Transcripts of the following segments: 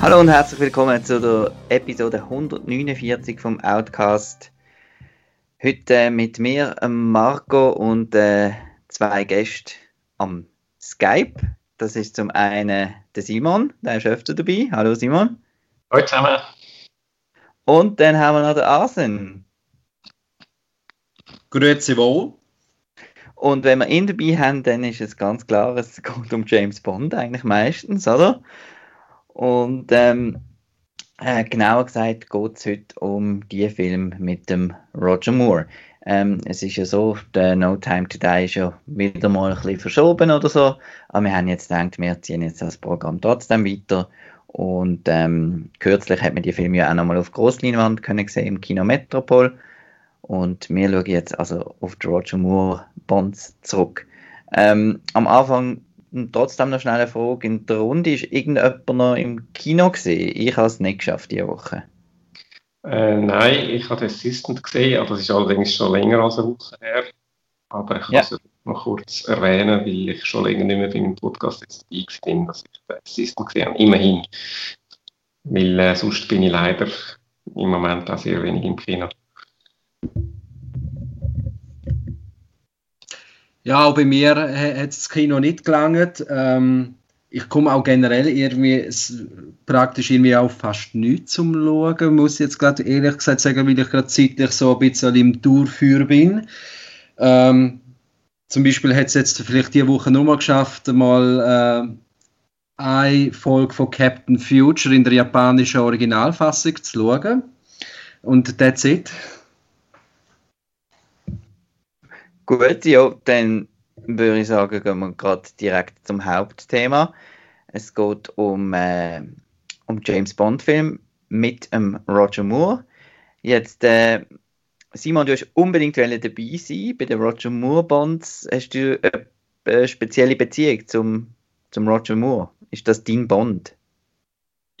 Hallo und herzlich willkommen zu der Episode 149 vom Outcast. Heute mit mir, Marco und äh, zwei Gästen am Skype. Das ist zum einen der Simon, der ist öfter dabei. Hallo Simon. Hallo zusammen. Und dann haben wir noch den Arsen. Grüezi wohl. Und wenn wir ihn dabei haben, dann ist es ganz klar, es geht um James Bond eigentlich meistens, oder? Und ähm, äh, genauer gesagt geht es heute um die Film mit dem Roger Moore. Ähm, es ist ja so, der No Time to Die ist ja wieder mal ein bisschen verschoben oder so, aber wir haben jetzt gedacht, wir ziehen jetzt das Programm trotzdem weiter und ähm, kürzlich hat man die Filme ja auch nochmal auf Grossleinwand können sehen im Kino Metropol und wir schauen jetzt also auf die Roger Moore Bonds zurück. Ähm, am Anfang trotzdem noch schnell eine Frage. In der Runde ist irgendjemand noch im Kino gesehen? Ich habe es nicht geschafft diese Woche. Äh, nein, ich habe den Assistant gesehen, aber das ist allerdings schon länger als eine Woche her. Aber ich ja. kann es noch kurz erwähnen, weil ich schon länger nicht mehr bei meinem Podcast jetzt bin, dass ich den Assistant gesehen habe. Immerhin. Weil äh, sonst bin ich leider im Moment auch sehr wenig im Kino. Ja, auch bei mir hat das Kino nicht gelangt. Ähm, ich komme auch generell irgendwie praktisch irgendwie auch fast nichts zum Schauen, muss ich jetzt gerade ehrlich gesagt sagen, weil ich gerade zeitlich so ein bisschen im Durchführen bin. Ähm, zum Beispiel hat es jetzt vielleicht diese Woche nur mal geschafft, mal äh, eine Folge von Captain Future in der japanischen Originalfassung zu schauen. Und that's it. Gut, ja, dann würde ich sagen, gehen wir gerade direkt zum Hauptthema. Es geht um, äh, um James Bond-Film mit ähm, Roger Moore. Jetzt, äh, Simon, du hast unbedingt dabei sein bei den Roger Moore Bonds. Hast du eine spezielle Beziehung zum, zum Roger Moore? Ist das dein Bond?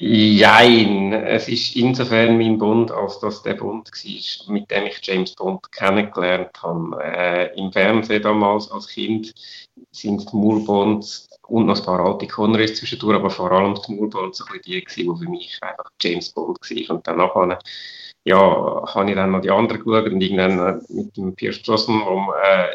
Jein, es ist insofern mein Bond, als das der Bond war, mit dem ich James Bond kennengelernt habe. Äh, Im Fernsehen damals als Kind sind die Moore-Bonds und noch ein paar alte Connerys zwischendurch, aber vor allem die Moore-Bonds so die, für mich einfach James Bond waren. Und danach ja, habe ich dann noch die anderen geschaut und irgendwann mit dem Pierce Brosnan, wo, äh,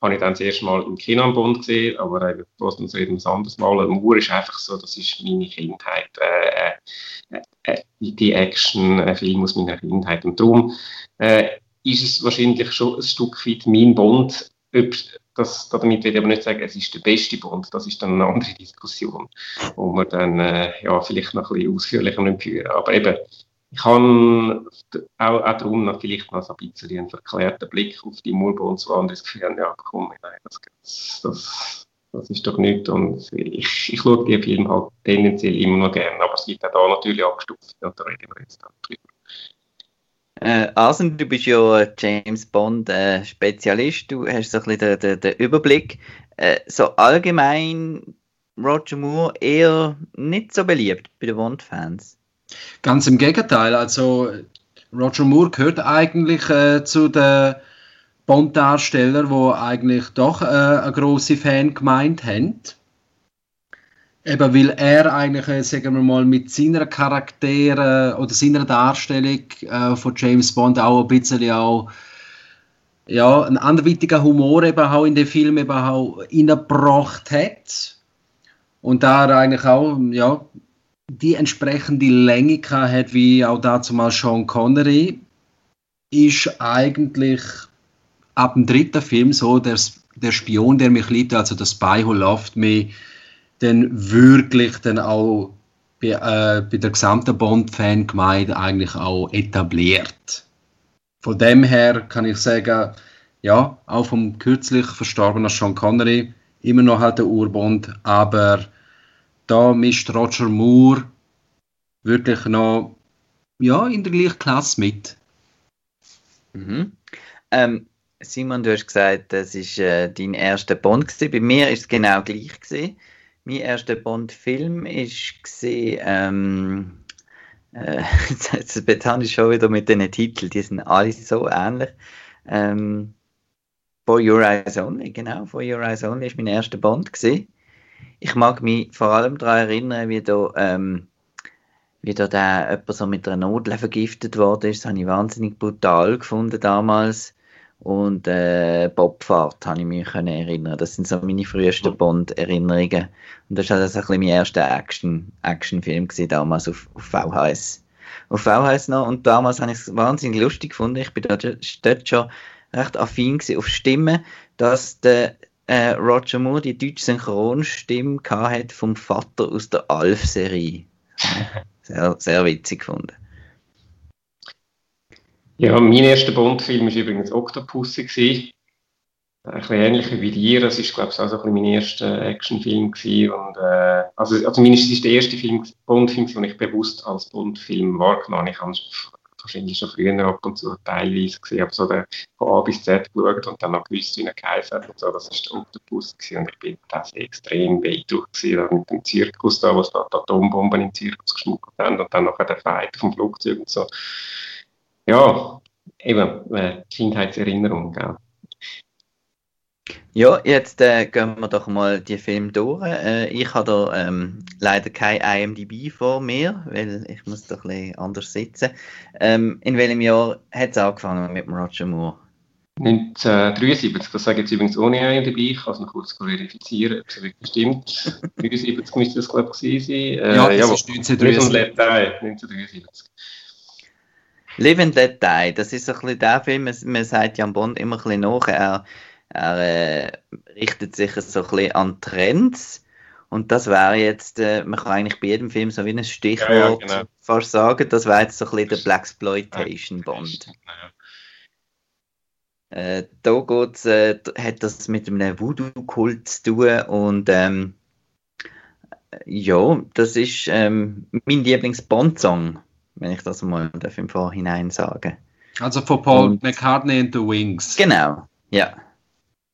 habe ich dann das erste Mal im Kino am Bund gesehen, aber eben Boston so ein anderes Mal. Mur ist einfach so, das ist meine Kindheit, äh, äh, äh die Action-Film aus meiner Kindheit. Und darum äh, ist es wahrscheinlich schon ein Stück weit mein Bond. Ob, das, damit will ich aber nicht sagen, es ist der beste Bond, das ist dann eine andere Diskussion, wo wir dann äh, ja, vielleicht noch ein bisschen ausführlicher führen Aber eben, ich habe auch, auch darum noch vielleicht noch so ein bisschen einen verklärten Blick auf die Mulbonswand das Gefühl, ja komm, nein, das, das, das ist doch nichts und ich, ich schaue die Filme halt tendenziell immer noch gerne, aber es gibt auch da natürlich abgestuft und da reden wir jetzt drüber. Äh, Asen, du bist ja James Bond äh, du hast so ein bisschen den, den, den Überblick. Äh, so allgemein Roger Moore eher nicht so beliebt bei den Bond-Fans. Ganz im Gegenteil. Also Roger Moore gehört eigentlich äh, zu den Bond-Darstellern, wo eigentlich doch äh, eine große Fan gemeint haben. Eben weil er eigentlich, äh, sagen wir mal, mit seiner Charaktere oder seiner Darstellung äh, von James Bond auch ein bisschen auch ja, einen anderweitigen Humor eben auch in den Film eben auch hat. Und da er eigentlich auch, ja, die entsprechende Länge hat wie auch dazu mal Sean Connery, ist eigentlich ab dem dritten Film so, der, der Spion, der mich liebt, also der Spy Who Loved Me, dann wirklich dann auch bei, äh, bei der gesamten Bond-Fan-Gemeinde eigentlich auch etabliert. Von dem her kann ich sagen, ja, auch vom kürzlich verstorbenen Sean Connery, immer noch halt der Urbond, aber da mischt Roger Moore wirklich noch ja, in der gleichen Klasse mit. Mhm. Ähm, Simon, du hast gesagt, das ist äh, dein erster Bond gewesen. Bei mir ist es genau gleich gewesen. Mein erster Bond-Film gesehen, ähm, äh, jetzt, jetzt habe ich schon wieder mit den Titeln, die sind alle so ähnlich. Ähm, For Your Eyes Only, genau, For Your Eyes Only ist mein erster Bond gewesen. Ich mag mich vor allem daran erinnern, wie da, ähm, wie da der jemand so mit einer Nadel vergiftet worden ist. Das habe ich wahnsinnig brutal gefunden damals. Und äh, Bobfahrt habe ich mich können erinnern. Das sind so meine frühesten Bond-Erinnerungen. Und das war also ein bisschen mein erster Action, Actionfilm damals auf, auf VHS. Auf VHS noch. Und damals habe ich es wahnsinnig lustig gefunden. Ich bin dort schon recht affin auf Stimmen, dass der äh, Roger Moore die deutsche Synchronstimme hat vom Vater aus der Alf-Serie. Sehr, sehr witzig gefunden. Ja, mein erster Bond-Film war übrigens Octopussy. Ein bisschen ähnlich wie dir. Das war, glaube ich, auch so mein erster Actionfilm. Und, äh, also, also zumindest ist der erste Bond-Film, den ich bewusst als Bond-Film wahrgenommen habe. Ich habe wahrscheinlich schon früher ab und zu teilweise gesehen, aber so der von A bis Z geschaut und dann noch gewusst, wie er geheißen hat so, das war der Octopus gewesen. und ich bin das extrem beeindruckt gewesen, mit dem Zirkus da, wo sie da die Atombomben den Zirkus geschmuggelt haben und dann noch der Fight vom Flugzeug und so. Ja, eben, äh, Kindheitserinnerung, gell. Ja, jetzt äh, gehen wir doch mal die Film durch. Äh, ich habe da ähm, leider kein IMDb vor mir, weil ich muss doch ein bisschen anders sitzen. Ähm, in welchem Jahr hat es angefangen mit Roger Moore? 1973, das sage ich jetzt übrigens ohne IMDb, ich kann es noch kurz verifizieren, ob es wirklich stimmt. 73 müsste das, glaube ich, gewesen sein. Äh, ja, das ja, ist 1973. 1973. Live and Let Die, das ist so ein bisschen der Film, man sagt Jan Bond immer ein bisschen nach, er er äh, richtet sich so ein bisschen an Trends. Und das wäre jetzt, äh, man kann eigentlich bei jedem Film so wie ein Stichwort ja, ja, genau. fast sagen, das wäre jetzt so ein bisschen der Blaxploitation Bond. Äh, da geht's, äh, hat das mit einem Voodoo-Kult zu tun und ähm, ja, das ist ähm, mein Lieblings-Bond-Song, wenn ich das mal im Vorhinein sagen Also von Paul und, McCartney and the Wings. Genau, ja.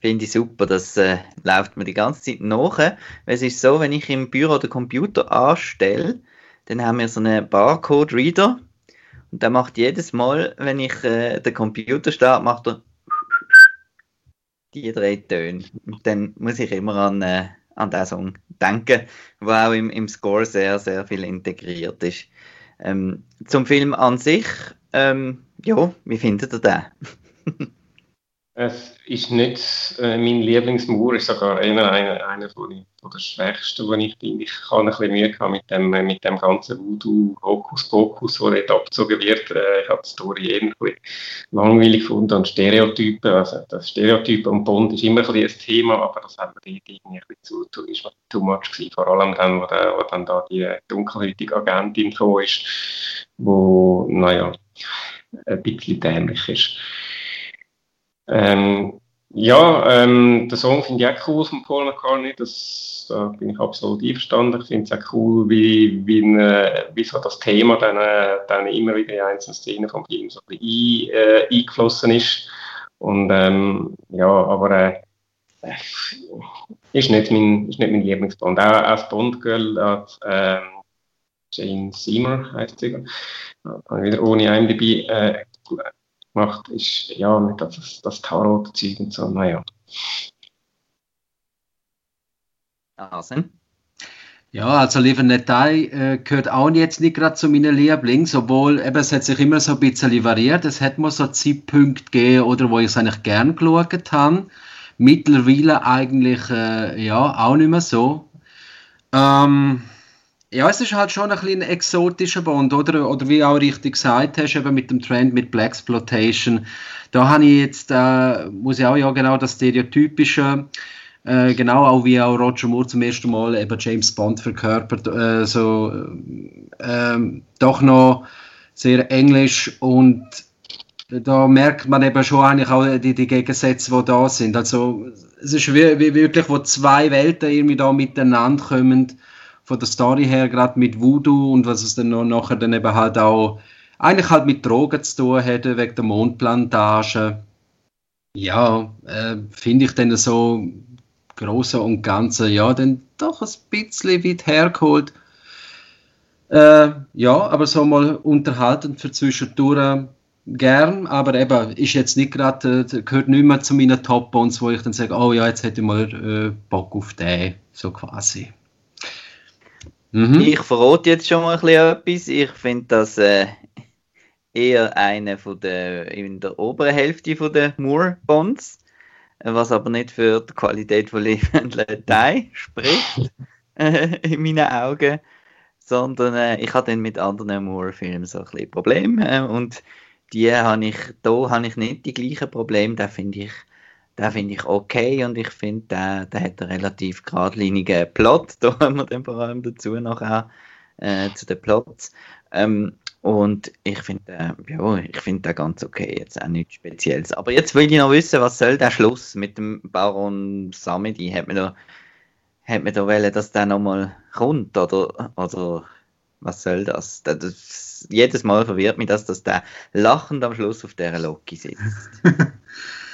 Finde ich super, das äh, läuft mir die ganze Zeit nach. Es ist so, wenn ich im Büro den Computer anstelle, dann haben wir so einen Barcode-Reader und der macht jedes Mal, wenn ich äh, den Computer starte, macht er die drei Töne. Und dann muss ich immer an, äh, an diesen Song denken, der auch im, im Score sehr, sehr viel integriert ist. Ähm, zum Film an sich, ähm, ja, wie findet ihr den? Es ist nicht äh, mein Lieblingsmauer, ist sogar einer, einer, einer von, von der schwächsten, die ich bin. Ich habe ein bisschen Mühe gehabt mit dem, mit dem ganzen Voodoo, Hokus Pokus, der dort abgezogen wird. Äh, ich habe die Story irgendwie langweilig gefunden und Stereotypen. Also das Stereotypen und Bond ist immer ein, bisschen ein Thema, aber das hat mir irgendwie ein bisschen zu, zu, ist too much gewesen. Vor allem dann, wo, der, wo dann da die dunkelhäutige Agentin gekommen ist, wo, naja, ein bisschen dämlich ist. Ähm, ja, ähm, den Song finde ich auch cool von Paul McCartney. Das, da bin ich absolut einverstanden. Ich finde es auch cool, wie, wie, äh, wie so das Thema dann, dann immer wieder in einzelnen Szenen vom Film so ein äh, eingeflossen ist. Und ähm, ja, aber äh, ist, nicht mein, ist nicht mein Lieblingsbond. Auch als Bond-Girl hat ähm, Jane Seymour, heißt sie, wieder ohne IMDb, äh, gemacht, ist ja mit das, das Tarot-Zeug und so, naja. Asen? Ja, also Die äh, gehört auch jetzt nicht gerade zu meinen Lieblings, obwohl eben, es hat sich immer so ein bisschen variiert. Es hat mal so Zeitpunkte gegeben, oder wo ich es eigentlich gern geschaut habe. Mittlerweile eigentlich äh, ja auch nicht mehr so. Ähm, ja, es ist halt schon ein bisschen ein exotischer Bond, oder? Oder wie auch richtig gesagt hast, eben mit dem Trend mit Black Exploitation. Da habe ich jetzt, äh, muss ich auch ja genau das Stereotypische, äh, genau auch wie auch Roger Moore zum ersten Mal eben James Bond verkörpert, äh, so äh, doch noch sehr englisch und da merkt man eben schon eigentlich auch die, die Gegensätze, die da sind. Also es ist wie, wie wirklich, wo zwei Welten irgendwie da miteinander kommen von der Story her, gerade mit Voodoo und was es dann noch nachher dann eben halt auch eigentlich halt mit Drogen zu tun hätte, wegen der Mondplantage. Ja, äh, finde ich dann so große und ganze, ja, dann doch ein bisschen weit hergeholt. Äh, ja, aber so mal unterhaltend für zwischendurch gern, aber eben ist jetzt nicht gerade, äh, gehört nicht mehr zu meinen Top-Bonds, wo ich dann sage, oh ja, jetzt hätte ich mal äh, Bock auf den, so quasi. Mhm. Ich verrate jetzt schon mal ein bisschen etwas. Ich finde das äh, eher eine von der, in der oberen Hälfte von der Moore-Bonds, was aber nicht für die Qualität von Die spricht, äh, in meinen Augen, sondern äh, ich habe dann mit anderen Moore-Filmen so ein bisschen Probleme äh, und die habe ich, da habe ich nicht die gleichen Probleme, da finde ich, da finde ich okay und ich finde, der, der hat einen relativ geradlinigen Plot, da haben wir dann vor allem dazu noch auch, äh, zu den Plots. Ähm, und ich finde, äh, ja, ich finde den ganz okay, jetzt auch nichts Spezielles. Aber jetzt will ich noch wissen, was soll der Schluss mit dem Baron Samedi? Hat man da, hat man da wollen, dass der nochmal kommt, oder, oder was soll das? das? das? Jedes Mal verwirrt mich das, dass der lachend am Schluss auf dieser Loki sitzt.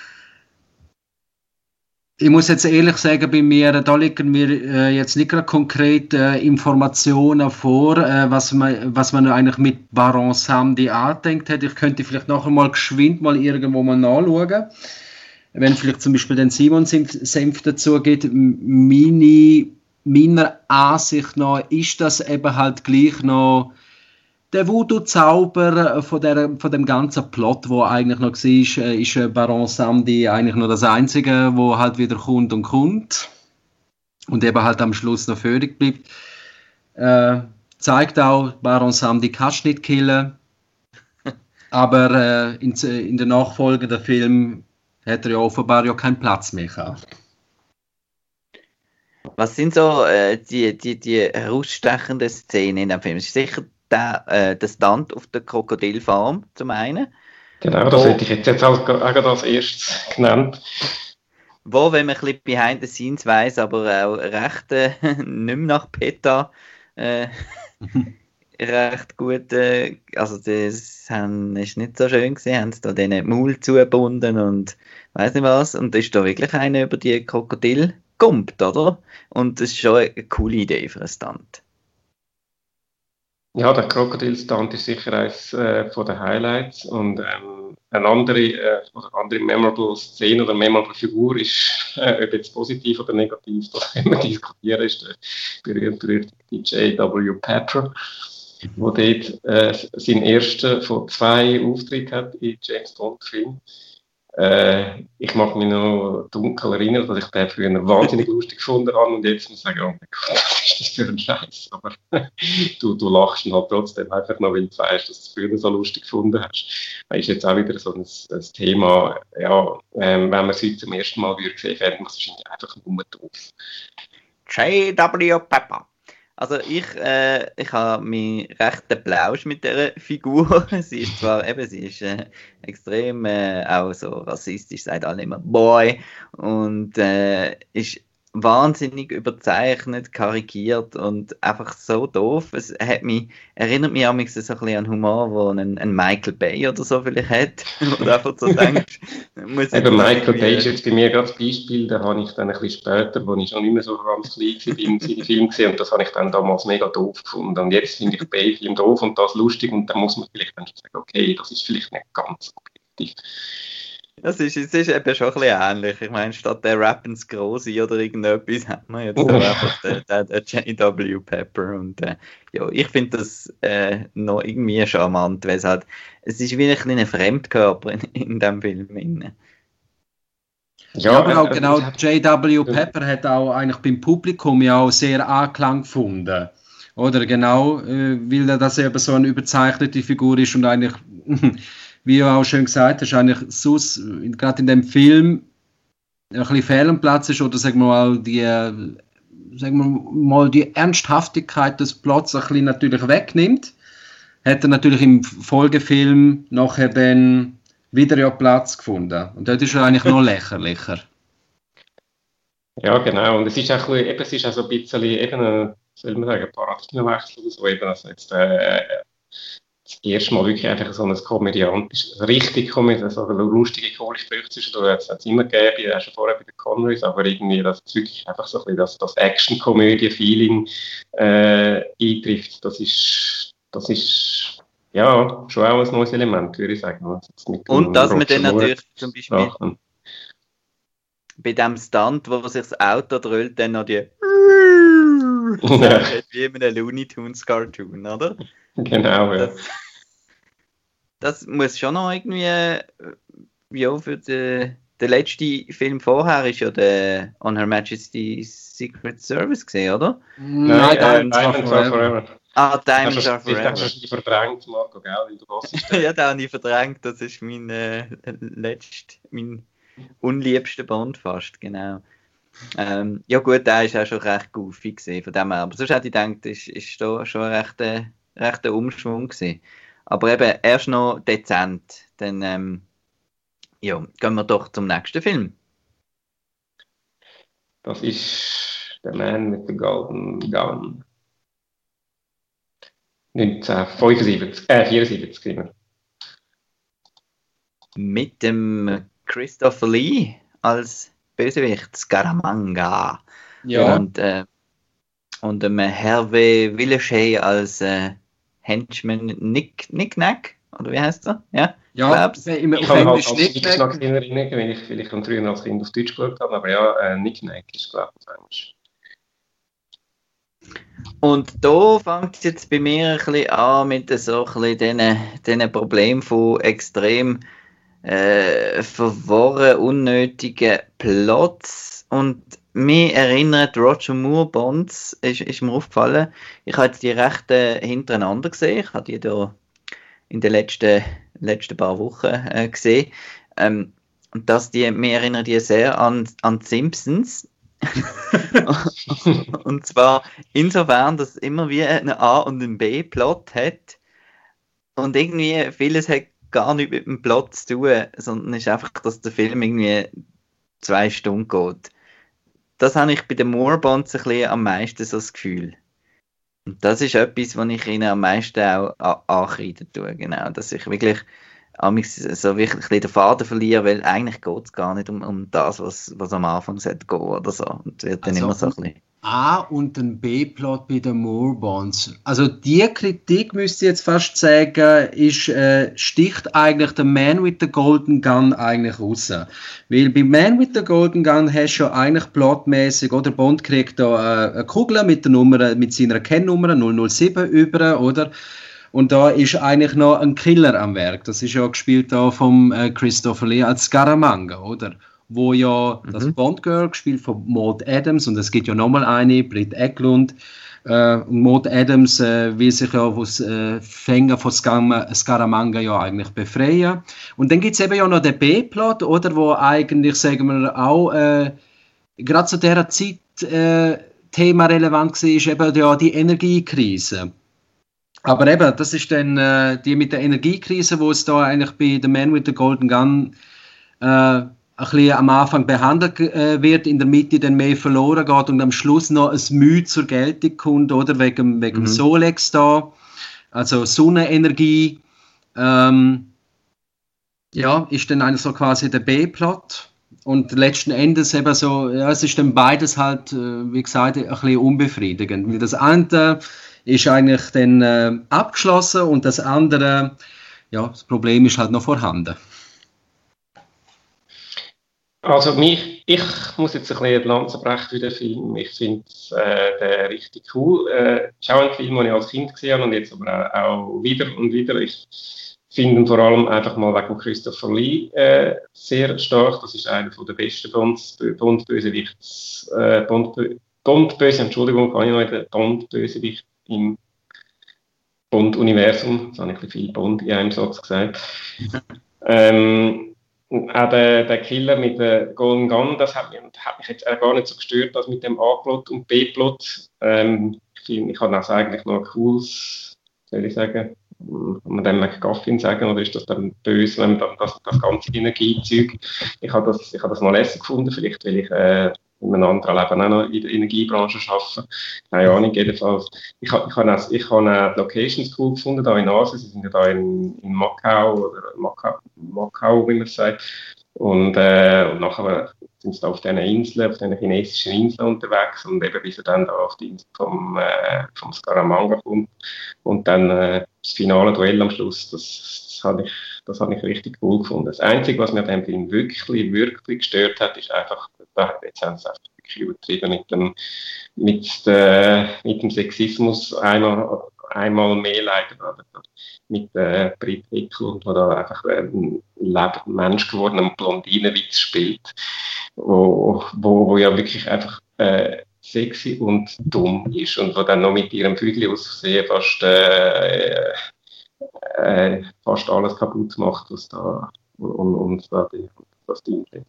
ich muss jetzt ehrlich sagen, bei mir, da liegen mir äh, jetzt nicht gerade konkret äh, Informationen vor, äh, was, man, was man eigentlich mit Baron Samdi andenkt hat. Ich könnte vielleicht nachher mal geschwind mal irgendwo mal nachschauen. Wenn vielleicht zum Beispiel den Simon Senf dazu geht, meine meiner Ansicht nach ist das eben halt gleich noch der Voodoo-Zauber von, von dem ganzen Plot, wo eigentlich noch war, äh, ist äh, Baron Samdi eigentlich nur das Einzige, wo halt wieder kommt und kommt und eben halt am Schluss noch völlig bleibt. Äh, zeigt auch, Baron Samdi kannst nicht killen, aber äh, in, in der nachfolgenden Film hat er ja offenbar ja keinen Platz mehr gehabt. Was sind so äh, die, die, die herausstechenden Szenen in dem Film? Es ist sicher der, äh, der Stunt auf der Krokodilfarm zum einen. Genau, das hätte ich jetzt, jetzt auch, auch als erstes genannt. Wo, wenn man ein bisschen behind the scenes weiss, aber auch recht äh, nicht mehr nach PETA äh, recht gut, äh, also das haben, ist nicht so schön gesehen, haben da den Maul zugebunden und weiß nicht was und da ist da wirklich einer über die Krokodil kommt, oder? Und das ist schon eine coole Idee für einen Stunt. Ja, der Krokodil-Stunt ist sicher eines äh, von Highlights und ähm, eine andere, äh, andere memorable Szene oder memorable Figur ist, äh, ob jetzt positiv oder negativ, da können wir diskutieren, ist der berühmt-berühmte J.W. Patra, der dort äh, seinen ersten von zwei Auftritten hat in James Bond-Filmen. Äh, ich mag mich noch dunkel erinnern, dass ich den früher wahnsinnig lustig gefunden habe und jetzt muss ich sagen, oh mein Gott, was ist das für ein Scheiß? Aber du, du lachst halt trotzdem einfach noch, weil du weißt, dass du es früher so lustig gefunden hast. Das ist jetzt auch wieder so ein, ein Thema, ja, ähm, wenn man es heute zum ersten Mal würde sehen, fände man es wahrscheinlich einfach nur doof. J.W. Pepper. Also ich, äh, ich habe mich recht Plausch mit der Figur. sie ist zwar eben, sie ist äh, extrem äh, auch so rassistisch, sagt alle immer Boy und äh, ist wahnsinnig überzeichnet, karikiert und einfach so doof. Es hat mich, erinnert mich auch so ein bisschen an Humor, wo ein, ein Michael Bay oder so vielleicht hat. oder einfach so denkst, muss Eben Michael Bay ist jetzt bei mir gerade das Beispiel, da habe ich dann ein bisschen später, wo ich schon nicht mehr so ganz klein war, seine Film gesehen und das habe ich dann damals mega doof gefunden. Und jetzt finde ich Bay-Film doof und das lustig und dann muss man vielleicht dann sagen, okay, das ist vielleicht nicht ganz objektiv. Das ist, es ist eben schon ein bisschen ähnlich. Ich meine, statt der Rappens Große oder irgendetwas haben wir jetzt einfach den, den, den J.W. Pepper. Und äh, ja, ich finde das äh, noch irgendwie charmant, weil es halt, es ist wie ein kleiner Fremdkörper in, in dem Film. In. Ja, aber auch genau, J.W. Pepper hat auch eigentlich beim Publikum ja auch sehr Anklang gefunden. Oder genau, äh, weil er das eben so eine überzeichnete Figur ist und eigentlich wie du auch schön gesagt hast, eigentlich sus, gerade in dem Film ein bisschen fehl am Platz ist oder sagen wir mal die, sagen wir mal die Ernsthaftigkeit des Plots ein bisschen natürlich wegnimmt, hat er natürlich im Folgefilm nachher dann wieder ja Platz gefunden. Und dort ist er eigentlich noch lächerlicher. Ja, genau. Und es ist auch, eben, es ist auch so ein bisschen eben ein, soll man sagen, Paradigmenwechsel oder so. Eben, also jetzt, äh, das erste Mal wirklich einfach so ein komödiantisches, richtig komödiantisches, so eine lustige, coole Sprüche zwischendurch hat es immer gegeben, auch schon vorher bei den Conrays, aber irgendwie, dass es wirklich einfach so ein bisschen das, das Action-Komödie-Feeling äh, eintrifft, das ist, das ist ja, schon auch ein neues Element, würde ich sagen. Und dass man dann natürlich zum Beispiel Sachen. bei dem Stunt, wo sich das Auto dröhnt, dann noch die wie in einem Looney Tunes Cartoon, oder? Genau, ja. Das, das muss schon noch irgendwie, äh, ja, für den, der letzte Film vorher ist ja der On Her Majesty's Secret Service gesehen, oder? Nein, Nein äh, Diamonds Are Forever. forever. Ah, Diamonds Are Forever. Das hast du verdrängt, Marco, gell, weil du was Ja, den habe ich verdrängt, das ist mein äh, letzter, mein unliebster Bond fast, genau. Ähm, ja gut, der ist auch schon recht goofy gesehen von dem her. Aber sonst hätte ich gedacht, ist, ist da schon ein rechter, rechter Umschwung gewesen. Aber eben erst noch dezent. Dann ähm, ja, gehen wir doch zum nächsten Film. Das ist The Man with the Golden Gun. 1975, äh, 74 Mit dem Christopher Lee als Bösewicht, Scaramanga. Ja. Und, äh, und ähm, Hervé Villachet als äh, Henchman Nick, Nick Nack, oder wie heißt er? Ja, ja glaub's. ich, ich kann halt als Nick-Nack erinnern, wenn ich vielleicht früher als Kind auf Deutsch geschaut habe, aber ja, äh, Nick Nack ist, glaube ich, Englisch. Und da fängt es jetzt bei mir ein bisschen an mit so ein bisschen diesen Problemen von extrem äh, verworren, unnötigen Plots. Und mir erinnert Roger Moore Bonds, ist, ist mir aufgefallen. Ich habe jetzt die rechten hintereinander gesehen. Ich habe die da in den letzten, letzten paar Wochen äh, gesehen. Ähm, und dass die, mir erinnern die sehr an, an Simpsons. und zwar insofern, dass es immer wie einen A- und einen B-Plot hat. Und irgendwie vieles hat gar nicht mit dem Plot zu tun, sondern ist einfach, dass der Film irgendwie zwei Stunden geht. Das habe ich bei den Moorbonds ein bisschen am meisten so das Gefühl. Und das ist etwas, was ich ihnen am meisten auch ankreiden tue, genau. Dass ich wirklich so wirklich den Faden verliere, weil eigentlich geht es gar nicht um, um das, was, was am Anfang sollte gehen oder so. Und wird dann also, immer so ein bisschen A- und ein B-Plot bei den Moorbonds. Also die Kritik, müsste ich jetzt fast sagen, ist, äh, sticht eigentlich der Man with the Golden Gun eigentlich raus. Weil bei Man with the Golden Gun hast du ja eigentlich plotmäßig, oder Bond kriegt da äh, eine Kugel mit, der Nummer, mit seiner Kennnummer 007 über, oder? Und da ist eigentlich noch ein Killer am Werk. Das ist ja gespielt da vom äh, Christopher Lee als Scaramanga, oder? wo ja mhm. das Bond Girl gespielt von Maud Adams und es gibt ja nochmal eine, Britt Eklund. Äh, Maud Adams äh, will sich ja aus äh, Fänger von Scaramanga ja eigentlich befreien. Und dann gibt es eben ja noch den B-Plot, oder, wo eigentlich, sagen wir auch, äh, gerade zu dieser Zeit äh, Thema relevant war, ist eben ja die Energiekrise. Aber eben, das ist dann äh, die mit der Energiekrise, wo es da eigentlich bei The Man with the Golden Gun äh, ein bisschen am Anfang behandelt äh, wird, in der Mitte dann mehr verloren geht und am Schluss noch ein Mühe zur Geltung kommt, oder? Wegen, wegen mhm. Solex da, also Sonnenenergie. Ähm, ja, ist dann eigentlich so quasi der B-Plot. Und letzten Endes eben so, ja, es ist dann beides halt, äh, wie gesagt, ein bisschen unbefriedigend. Weil das eine ist eigentlich dann äh, abgeschlossen und das andere, ja, das Problem ist halt noch vorhanden. Also mich, ich muss jetzt ein bisschen Lanze brechen für den Film. Ich finde äh, richtig cool. Äh, ist auch ein Film, den ich als Kind gesehen habe und jetzt aber auch, auch wieder und wieder. Ich finde ihn vor allem einfach mal wegen Christopher Lee äh, sehr stark. Das ist einer der besten Bond-Bösewichts, äh, Bond-Böse, Bond Entschuldigung, kann ich noch Bond-Bösewicht im Bond-Universum. Das habe ich ein bisschen viel Bond in einem Satz gesagt. ähm, auch der, der, Killer mit der Golden Gun, das hat mich, hat mich jetzt gar nicht so gestört, das mit dem A-Plot und B-Plot. Ähm, ich habe das eigentlich noch ein cooles, soll ich sagen, kann man dem McGuffin sagen, oder ist das dann böse, wenn man das, das ganze Energiezeug, ich habe das, ich habe das noch lässig gefunden, vielleicht, weil ich äh, in einem anderen Leben auch noch in der Energiebranche arbeiten. Keine Ahnung, jedenfalls. Ich, ich, ich habe auch, ich habe die Locations cool gefunden, da in Asien. Sie sind ja da in, in Macau, oder Macau, Macau, wie man sagt. Und, äh, und nachher sind sie da auf diesen Inseln, auf diesen chinesischen Inseln unterwegs und eben bis er dann da auf die Insel vom, äh, vom Scaramanga kommt und dann äh, das finale Duell am Schluss, das, das habe ich, das habe ich richtig cool gefunden. Das Einzige, was mir Film wirklich, wirklich gestört hat, ist einfach, jetzt haben sie einfach wirklich übertrieben mit dem, mit, der, mit dem Sexismus einmal, einmal mehr leider mit äh, Brit Eklund, der da einfach ein lebender Mensch gewordenen Blondinenwitz spielt, wo, wo, wo ja wirklich einfach äh, sexy und dumm ist und wo dann noch mit ihrem Vögel aus Versehen fast, äh, äh, fast alles kaputt macht, was da und, und da die, was die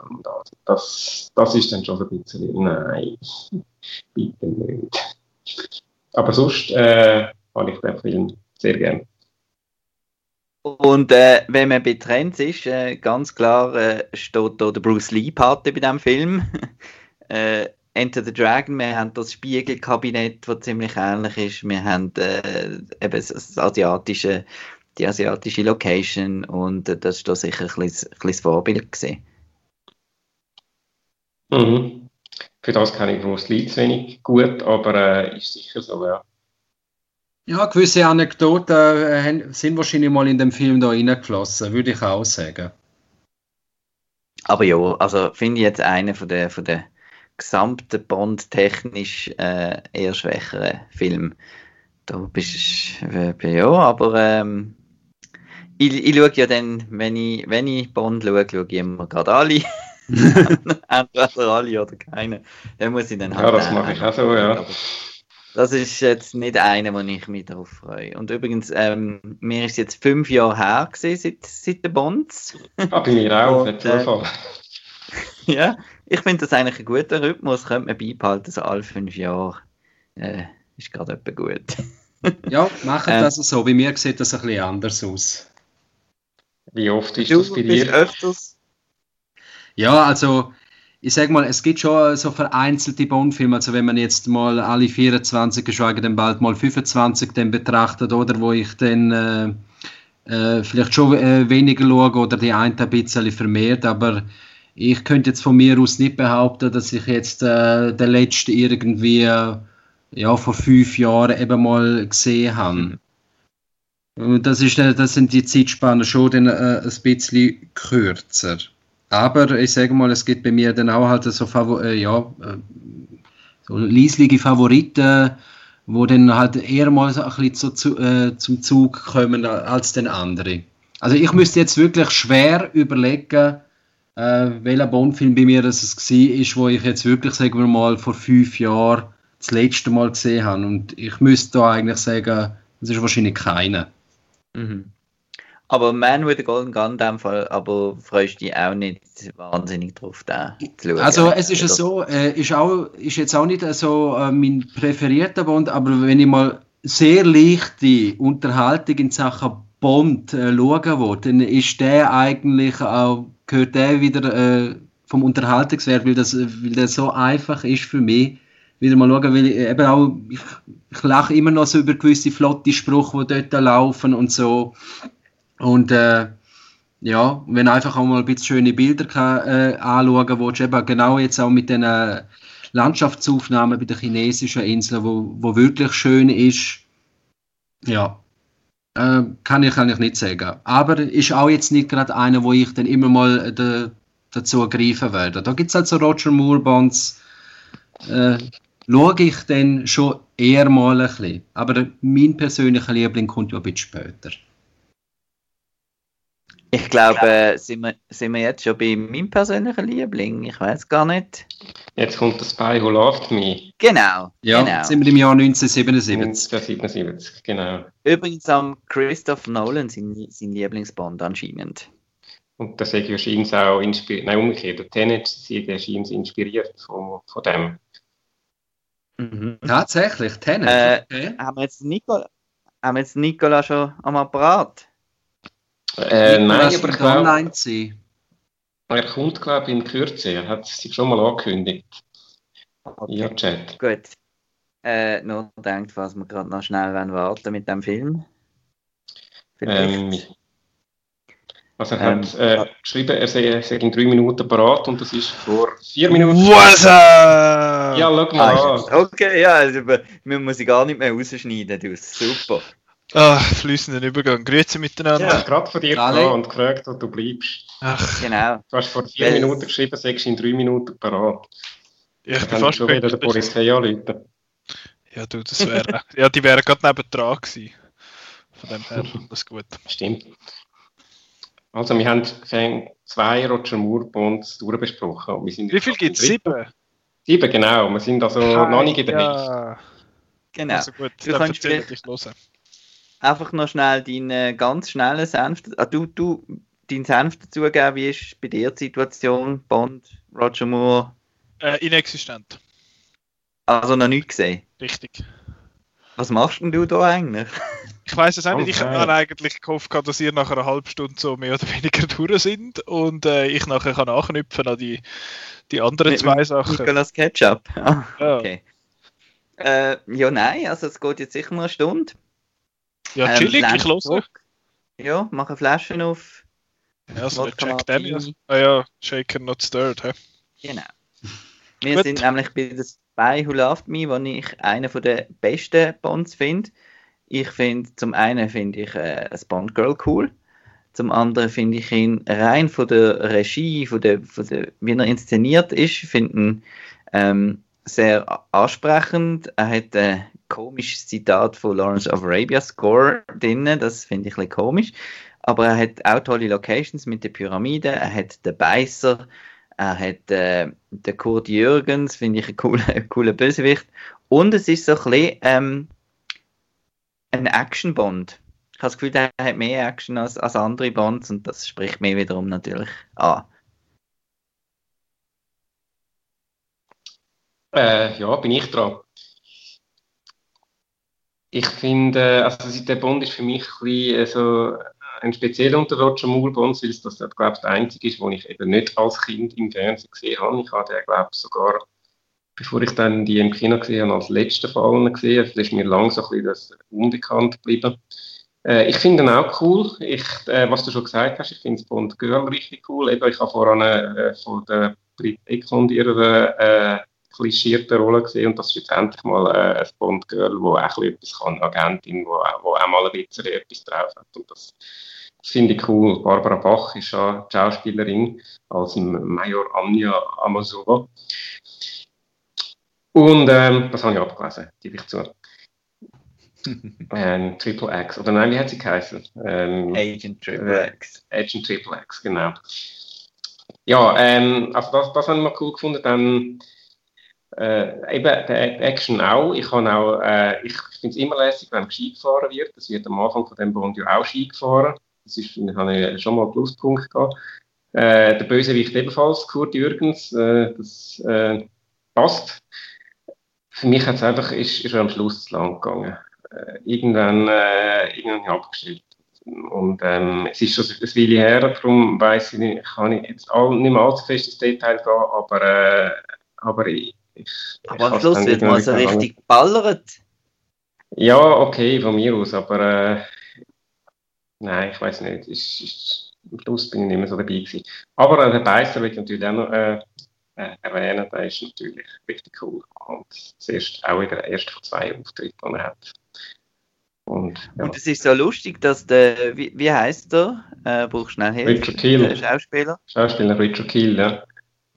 und das, das, das ist dann schon ein bisschen, nein, bitte nicht. Aber sonst äh, habe ich den Film sehr gern. Und äh, wenn man bei Trends ist, äh, ganz klar äh, steht da der Bruce Lee-Part bei diesem Film. äh, Enter the Dragon, wir haben das Spiegelkabinett, das ziemlich ähnlich ist. Wir haben äh, eben das asiatische, die asiatische Location und äh, das ist da sicher ein kleines, ein kleines Vorbild gewesen. Mhm. Für das kenne ich Bruce Lee zu wenig gut, aber äh, ist sicher so, ja. Ja, gewisse Anekdoten äh, sind wahrscheinlich mal in dem Film da reingeflossen, würde ich auch sagen. Aber ja, also finde ich jetzt einen von der, von der gesamten Bond technisch äh, eher schwächeren Film. Da bist du, äh, ja, aber ähm, ich, ich schaue ja dann, wenn ich, wenn ich Bond schaue, schaue ich immer gerade alle. Entweder alle oder keine. Dann muss ich dann halt. Ja, das mache ich auch so, ja. Das ist jetzt nicht einer, wo ich mich darauf freue. Und übrigens, ähm, mir ist jetzt fünf Jahre her gewesen, seit, seit den Bonds. Ah, bei mir auch, Und, äh, Ja, ich finde das eigentlich ein guter Rhythmus, könnte man beibehalten, so alle fünf Jahre. Äh, ist gerade etwa gut. ja, machen ähm, das so. Bei mir sieht das ein bisschen anders aus. Wie oft ist du das bei dir? Öfters? Ja, also ich sag mal, es gibt schon so vereinzelte Bond-Filme, also wenn man jetzt mal alle 24, geschweige denn bald mal 25 dann betrachtet, oder wo ich dann äh, äh, vielleicht schon äh, weniger schaue oder die einen ein bisschen vermehrt, aber ich könnte jetzt von mir aus nicht behaupten, dass ich jetzt äh, den letzten irgendwie äh, ja, vor fünf Jahren eben mal gesehen habe. Mhm. Das, ist, äh, das sind die Zeitspannen schon dann, äh, ein bisschen kürzer. Aber ich sage mal, es gibt bei mir dann auch halt so, Favor äh, ja, äh, so leislige Favoriten, wo dann halt eher mal so ein bisschen zu, äh, zum Zug kommen als den anderen. Also ich müsste jetzt wirklich schwer überlegen, äh, welcher Bond-Film bei mir das es war, ist, wo ich jetzt wirklich, sagen wir mal, vor fünf Jahren das letzte Mal gesehen habe. Und ich müsste da eigentlich sagen, das ist wahrscheinlich keiner. Mhm. Aber Man with the Golden Gun in dem Fall, aber freust du dich auch nicht wahnsinnig drauf, da zu schauen. Also es ist ja so, äh, ist, auch, ist jetzt auch nicht so äh, mein präferierter Bond, aber wenn ich mal sehr leichte Unterhaltung in Sachen Bond äh, schauen will, dann ist der eigentlich auch, gehört der wieder äh, vom Unterhaltungswert, weil, das, weil der so einfach ist für mich, wieder mal schauen, weil ich eben auch, ich, ich lache immer noch so über gewisse flotte Sprüche, die dort laufen und so. Und äh, ja, wenn einfach auch mal ein bisschen schöne Bilder kann, äh, anschauen willst, eben genau jetzt auch mit den äh, Landschaftsaufnahmen bei den chinesischen Inseln, wo, wo wirklich schön ist, ja, äh, kann ich eigentlich nicht sagen. Aber ist auch jetzt nicht gerade einer, wo ich dann immer mal äh, de, dazu greifen werde. Da gibt es also Roger Moore Bonds, äh, schaue ich dann schon eher mal ein bisschen. Aber mein persönlicher Liebling kommt ja ein bisschen später. Ich glaube, äh, sind, wir, sind wir jetzt schon bei meinem persönlichen Liebling? Ich weiß gar nicht. Jetzt kommt das Spy Who Loved Me. Genau. Ja, genau. sind wir im Jahr 1977. 1977, genau. Übrigens am Christoph Nolan sein, sein Lieblingsbond anscheinend. Und das ist wahrscheinlich auch inspiriert, nein, umgekehrt, der Tenet der scheint inspiriert von, von dem. Mhm. Tatsächlich, Tenet. Äh, okay. haben, wir jetzt Nicola, haben wir jetzt Nicola schon am Apparat? Äh, nein, aber ich glaube... online sein. Er kommt, glaube ich, in Kürze. Er hat sich schon mal angekündigt. Okay. Ja, Chat. Gut. Äh, noch denkt, was wir gerade noch schnell warten mit dem Film. Vielleicht. Ähm, also er Ähm, hat äh, geschrieben, er sei, er sei in drei Minuten parat und das ist vor vier Minuten. Up? Ja, schau mal Ah, an. ist- okay, ja, also, man muss sie gar nicht mehr rausschneiden, du. Super. Ah, fließenden Übergang. Grüezi miteinander. Ich habe gerade von dir gehabt und gefragt, wo du bleibst. Ach, Genau. Du hast vor vier Weil- Minuten geschrieben, sagst in drei Minuten parat. ich Ich bin fast schon wieder. Boris Kay anrufen. Ja, du, das wäre. ja, die wären gerade neben dran gewesen. Von dem her, das gut. Stimmt. Also, wir haben zwei Roger Moore Bonds durchbesprochen. und Wir sind Wie viel gibt es? Sieben? Sieben, genau. Wir sind also noch nicht in der Hälfte. Ja, Genau. also gut. Du dann kannst erzähl vielleicht- ich hören. Einfach noch schnell deinen ganz schnellen Senf. Ah, du, du, deinen Senf dazugeben, wie ist bei dir die Situation? Bond, Roger Moore, Äh, inexistent. also noch nicht gesehen. Richtig. Was machst denn du da eigentlich? Ich weiß es auch nicht. Ich habe eigentlich gehofft, dass ihr nach einer halben Stunde so mehr oder weniger durch sind und äh, ich nachher kann anknüpfen an die, die anderen Mit- zwei mit Sachen. Nicolas Ketchup. Ah, Ja, okay. Äh, ja, nein, also es geht jetzt sicher noch eine Stunde. ja Ähm, chillig, lehn ich höre. zurück. Ja, mache Flaschen auf. Ja, so Wodka Jack. Daniels. Ah ja, Shaken not stirred. Hä? Genau. Wir Gut. sind nämlich bei The Spy Who Loved Me, wo ich einen von der besten Bonds finde. Ich finde, zum einen finde ich äh, das Girl cool. Zum anderen finde ich ihn rein von der Regie, von der, von der, wie er inszeniert ist, finde ihn ähm, sehr ansprechend. Er hat ein komisches Zitat von Lawrence of Arabia Score drin, das finde ich ein bisschen komisch. Aber er hat auch tolle Locations mit den Pyramiden, er hat den Beißer, er hat äh, den Kurt Jürgens, finde ich einen coolen, coolen Bösewicht. Und es ist so ein bisschen ähm, ein Action-Bond. Ich habe das Gefühl, der hat mehr Action als, als andere Bonds und das spricht mir wiederum natürlich an. Äh, ja, bin ich dran. Ich finde, also der Bond ist für mich ein bisschen, äh, so ein spezieller unter Roger Moore Bonds, weil es das, glaube ich, der einzige ist, den ich eben nicht als Kind im Fernsehen gesehen habe. Ich habe den, glaube ich, sogar, bevor ich dann die im Kino gesehen habe, als letzten Fall gesehen. Das ist mir lang so ein bisschen das unbekannt geblieben. Äh, ich finde ihn auch cool. Ich, äh, was du schon gesagt hast, ich finde das Bond Girl richtig cool. Eben, ich habe vorhin äh, von der Brit Eklund ihre äh, klischierte Rolle gesehen und das ist jetzt endlich mal äh, ein Bond Girl, wo auch ein etwas kann, eine Agentin, wo, wo auch mal ein bisschen etwas drauf hat und das, das finde ich cool. Barbara Bach ist ja Schauspielerin als Major Anja Amazova und ähm, das habe ich abgelesen, gebe ich zu. ähm, Triple X, oder nein, wie hat sie geheißen? Ähm, Agent Triple X. Agent Triple X, genau. Ja, ähm, also das, das habe ich mal cool gefunden. Dann äh, eben der Action auch. Ich, auch, äh, ich finde es immer lässig, wenn Ski gefahren wird. Das wird am Anfang von dem Bond ja auch Ski gefahren. Das ist, da habe ich schon mal einen Pluspunkt gehabt. Äh, der Bösewicht ebenfalls, Kurt Jürgens. Äh, das äh, passt. Für mich hat es einfach, ist, ist am Schluss zu lang gegangen. Äh, irgendwann, äh, irgendwann abgestellt. Und ähm, es ist schon ein Weile her, darum weiss ich nicht, kann ich jetzt all, nicht mehr allzu fest ins Detail gehen, aber, äh, aber ich, ich, Aber am Schluss wird mal so richtig geballert. Ja, okay, von mir aus, aber äh, nein, ich weiß nicht. Ist, ist, am Schluss bin ich nicht mehr so dabei gewesen. Aber äh, der Beißer will ich natürlich auch noch äh, äh, erwähnen, der ist natürlich richtig cool. Und zuerst auch wieder der erste von zwei Auftritten, die er hat. Und ja, Und es ist so lustig, dass der, wie, wie heißt der? Äh, brauchst schnell Hilfe. Richard Kiel. Der Schauspieler. Schauspieler Richard Kiel, ja.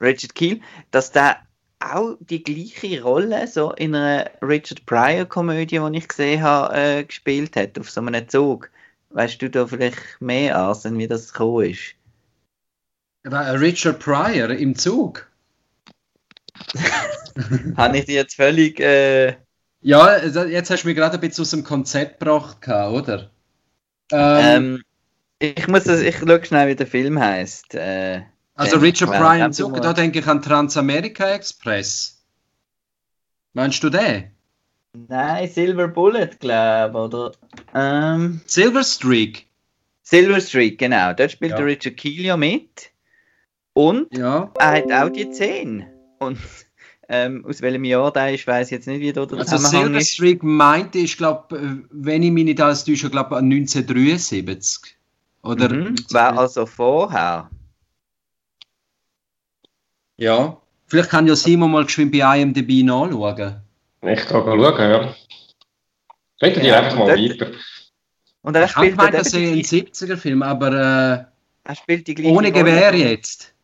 Richard Kiel, dass der auch die gleiche Rolle so in einer Richard Pryor Komödie, die ich gesehen habe, äh, gespielt hat, auf so einem Zug. Weißt du da vielleicht mehr, Arsen, wie das gekommen ist? War Richard Pryor im Zug. Habe ich dir jetzt völlig. Äh, Ja, also jetzt hast du mich gerade ein bisschen aus dem Konzept gebracht, oder? Ähm, ähm, ich muss das, ich schaue schnell, wie der Film heißt. Äh, also Richard wir- da denke ich an Transamerika Express. Meinst du den? nein, Silver Bullet, glaube oder? Ähm, Silver Streak. Silver Streak, genau. Dort spielt Ja. der Richard Kiel ja mit. Und Ja. er hat auch die 10. Und ähm, aus welchem Jahr der ist, weiß ich jetzt nicht, wie da der Also Zusammenhang Silver ist. Streak meinte ich, glaube, wenn ich mich nicht alles täusche, glaube 1973. Oder Mhm. War also vorher. ja. Vielleicht kann ja Simon mal geschwind bei IMDb nachschauen. Ich kann mal schauen, ja. Redet ihr Ja, einfach mal dort- weiter. Und er Ich habe spielt, gemeint, dort das eben ein die, 70er-Film, aber er spielt die äh, gleiche ohne Rolle. Gewehr jetzt.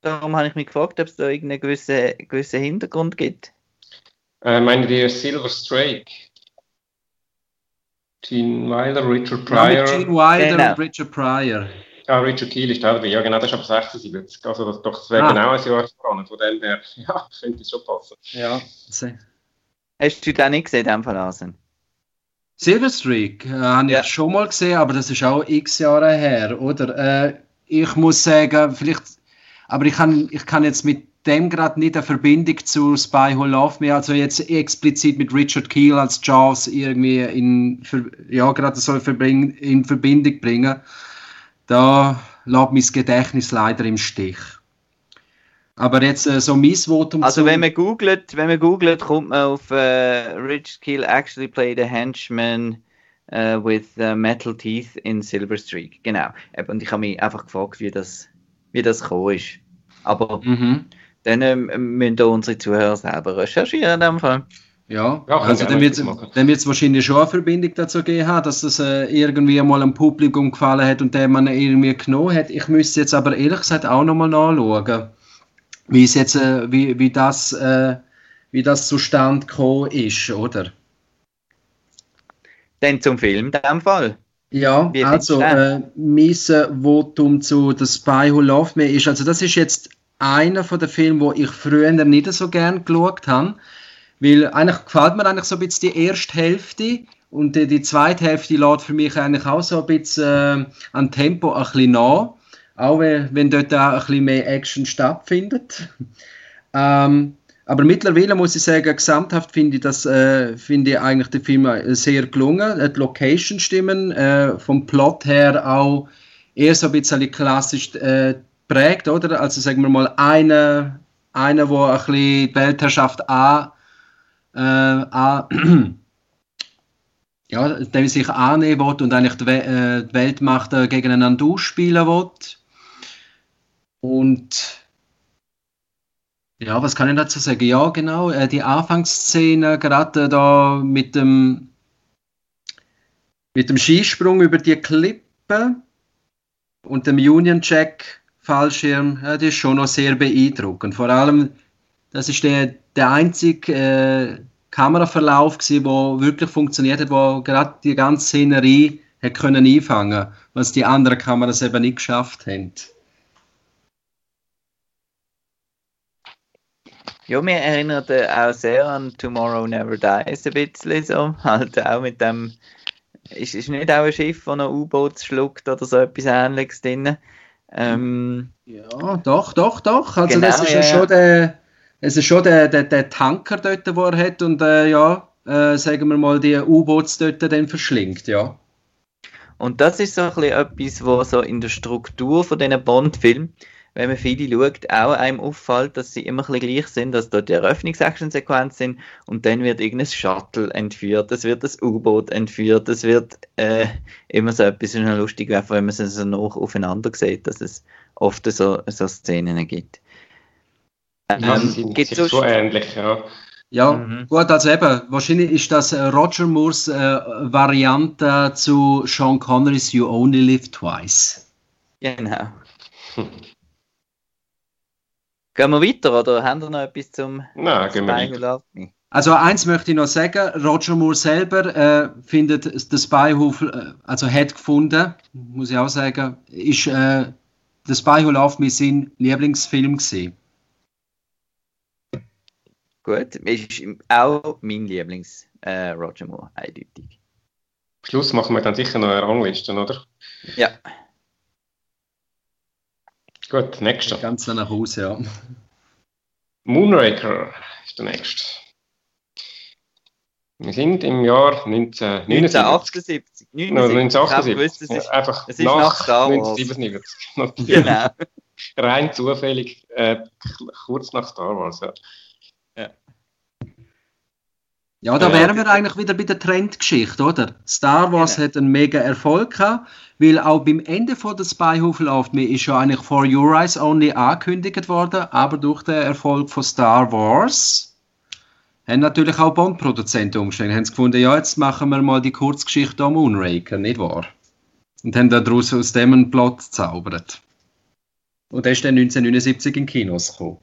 Darum habe ich mich gefragt, ob es da irgendeinen gewissen, gewissen Hintergrund gibt. Äh, meint ihr Silver Strike? Gene Wilder, Richard Ja, Pryor. Gene Wilder Genau. und Richard Pryor. Ah, Richard Keel ist auch dabei. Ja, genau, das ist aber 76. Also, das, doch, das wäre Ah. genau ein Jahr voran. Von dem her, ja, könnte es schon passen. Ja. Hast du den nicht gesehen, in dem Fall, Asen? Silver Streak äh, habe Ja. ich schon mal gesehen, aber das ist auch x Jahre her, oder? Äh, ich muss sagen, vielleicht, aber ich kann, ich kann jetzt mit dem gerade nicht eine Verbindung zu Spy Who Loved Me, also jetzt explizit mit Richard Keel als Jaws irgendwie in, ja, gerade so in Verbindung bringen. Da lässt mein Gedächtnis leider im Stich. Aber jetzt äh, so mein Votum Also zu- wenn man googelt, wenn man googelt, kommt man auf äh, Rich Keel actually played a henchman äh, with äh, metal teeth in Silver Streak. Genau. Eben, Und ich habe mich einfach gefragt, wie das, wie das gekommen ist. Aber Mhm. dann ähm, müssen da unsere Zuhörer selber recherchieren in dem Fall. Ja, Ja, also dann wird wird's wahrscheinlich schon eine Verbindung dazu geben haben, dass es äh, irgendwie mal einem Publikum gefallen hat und den man irgendwie genommen hat. Ich müsste jetzt aber ehrlich gesagt auch nochmal nachschauen, wie es jetzt, äh, wie, wie das, äh, wie das zustande gekommen ist, oder? Dann zum Film in dem Fall. Ja, Wie also äh, mein Votum zu The Spy Who Loved Me ist, also das ist jetzt einer von den Filmen, wo ich früher nicht so gern geschaut habe, weil eigentlich gefällt mir eigentlich so ein bisschen die erste Hälfte und die, die zweite Hälfte lädt für mich eigentlich auch so ein bisschen äh, an Tempo ein bisschen nach, auch wenn, wenn dort auch ein bisschen mehr Action stattfindet. Ähm, aber mittlerweile muss ich sagen, gesamthaft finde ich das, äh, finde ich eigentlich den Film äh, sehr gelungen. Die Location stimmen, äh, vom Plot her auch eher so ein bisschen klassisch äh, prägt, oder? Also sagen wir mal, einer, einer wo ein bisschen die Weltherrschaft an, äh, an ja, dem sich annehmen will und eigentlich die, We äh, die Weltmacht äh, gegeneinander ausspielen will. Und ja, was kann ich dazu sagen? Ja, genau, äh, die Anfangsszene, gerade äh, da mit dem, mit dem Skisprung über die Klippe und dem Union Jack Fallschirm, ja, das ist schon noch sehr beeindruckend. Vor allem, das ist der, der einzige äh, Kameraverlauf wo wirklich funktioniert hat, wo gerade die ganze Szenerie hat können einfangen, was die anderen Kameras eben nicht geschafft haben. Ja, mir erinnert er auch sehr an Tomorrow Never Dies ein bisschen so. Halt auch mit dem. Ist, ist nicht auch ein Schiff, das ein U-Boot schluckt oder so etwas ähnliches drin? Ähm, Ja, doch, doch, doch. Also Genau, das ist ja. schon der, es ist schon der, der, der Tanker dort, wo er hat und äh, ja, äh, sagen wir mal, die U-Boots dort dann verschlingt, ja. Und das ist so ein bisschen etwas, was so in der Struktur von diesen Bond-Filmen, wenn man viele schaut, auch einem auffällt, dass sie immer ein gleich sind, dass dort die Eröffnungs-Action-Sequenz sind und dann wird irgendein Shuttle entführt, es wird das U-Boot entführt, es wird äh, immer so etwas noch lustig, einfach wenn man sie so noch aufeinander sieht, dass es oft so, so Szenen gibt. Ja, Ähm, sie sind gibt's sich so ähnlich, ja. Ja, Mhm. gut, also eben, wahrscheinlich ist das äh, Roger Moores äh, Variante zu Sean Connerys You Only Live Twice. Genau. Gehen wir weiter oder haben wir noch etwas zum Nein, gehen wir Spy Who weiter. Loved Me? Also eins möchte ich noch sagen, Roger Moore selber äh, findet The Spy Who, äh, also hat gefunden, muss ich auch sagen, ist äh, The Spy Who Loved Me sein Lieblingsfilm gewesen. Gut, ist auch mein Lieblings äh, Roger Moore, eindeutig. Am Schluss machen wir dann sicher noch eine Rangliste, oder? Ja, Gut, nächster. Ganz nach Hause, ja. Moonraker ist der nächste. Wir sind im Jahr 1979. 1978. Oder 79. Ich habe 1978. gewusst, es ist, einfach es ist nach Star Wars. 1977. genau. rein zufällig äh, kurz nach Star Wars. Ja. Ja, da wären wir eigentlich wieder bei der Trendgeschichte, oder? Star Wars Genau. hat einen mega Erfolg gehabt, weil auch beim Ende von der Spy Who Loved Me ist ja eigentlich For Your Eyes Only angekündigt worden, aber durch den Erfolg von Star Wars haben natürlich auch Bond-Produzenten umgestellt, haben sie gefunden, ja, jetzt machen wir mal die Kurzgeschichte um Moonraker, nicht wahr? Und haben daraus aus dem einen Plot gezaubert. Und der ist dann 1979 in Kinos gekommen.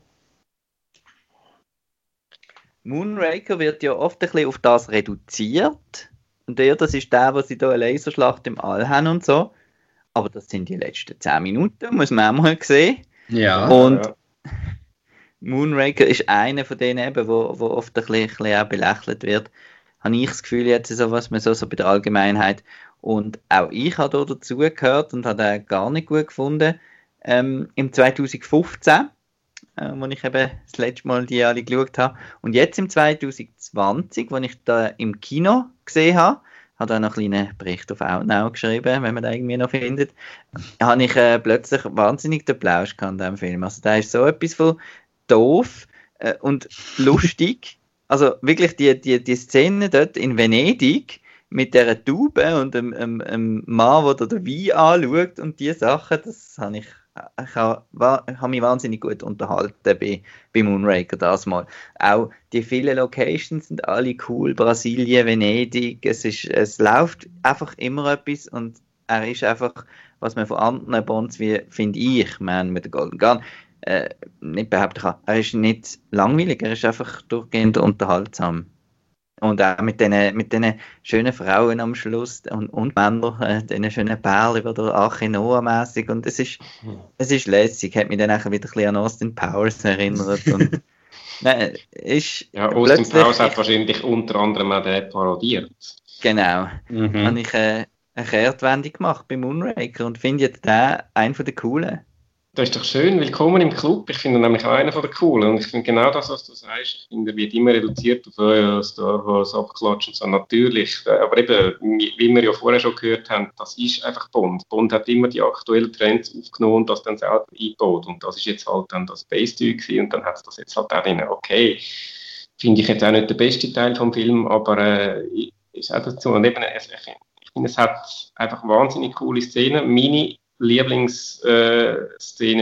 Moonraker wird ja oft ein bisschen auf das reduziert. Und der, das ist der, wo sie da eine Laserschlacht im All haben und so. Aber das sind die letzten 10 Minuten, muss man auch mal sehen. Ja. Und Ja. Moonraker ist einer von denen eben, wo, wo oft ein bisschen, ein bisschen auch belächelt wird. Habe ich das Gefühl jetzt so, was man so, so bei der Allgemeinheit. Und auch ich habe da dazu gehört und habe den gar nicht gut gefunden. Ähm, Im 2015, äh, wo ich eben das letzte Mal die alle geschaut habe. Und jetzt im 2020, wo ich da im Kino gesehen habe, hat er noch einen kleinen Bericht auf Outnow geschrieben, wenn man da irgendwie noch findet, habe ich äh, plötzlich wahnsinnig den Plausch an diesem Film. Also da ist so etwas von doof äh, und lustig. Also wirklich die, die, die Szene dort in Venedig mit dieser Tube und einem, einem, einem Mann, der den Wein anschaut und die Sachen, das habe ich, ich habe, habe mich wahnsinnig gut unterhalten bei, bei Moonraker das mal. Auch die vielen Locations sind alle cool, Brasilien, Venedig, es, ist, es läuft einfach immer etwas und er ist einfach, was man von anderen Bonds, wie finde ich, Man mit der Golden Gun, äh, nicht behaupten kann. Er ist nicht langweilig, er ist einfach durchgehend unterhaltsam. Und auch mit diesen mit den schönen Frauen am Schluss und, und Männern, äh, diesen schönen Perlen über der Arche Noah-mässig. Und es ist, es ist lässig, hat mich dann auch wieder ein bisschen an Austin Powers erinnert. Und, nein, ist Ja, Austin Powers hat wahrscheinlich unter anderem auch den parodiert. Genau. Mhm. habe ich äh, eine Kehrtwendung gemacht bei Moonraker und finde jetzt den einen von den coolen. Das ist doch schön, willkommen im Club. Ich finde nämlich einer von den coolen. Und ich finde genau das, was du sagst. Ich finde, wird immer reduziert auf Star Wars abklatschen. So natürlich. Äh, Aber eben, wie wir ja vorher schon gehört haben, das ist einfach Bond. Bond hat immer die aktuellen Trends aufgenommen und das dann selber eingebaut. Und das ist jetzt halt dann das Base-Zeug und dann hat es das jetzt halt auch drin. Okay, finde ich jetzt auch nicht der beste Teil vom Film, aber äh, ist auch dazu. Und eben, ich finde, es hat einfach wahnsinnig coole Szenen. Meine Lieblingsszene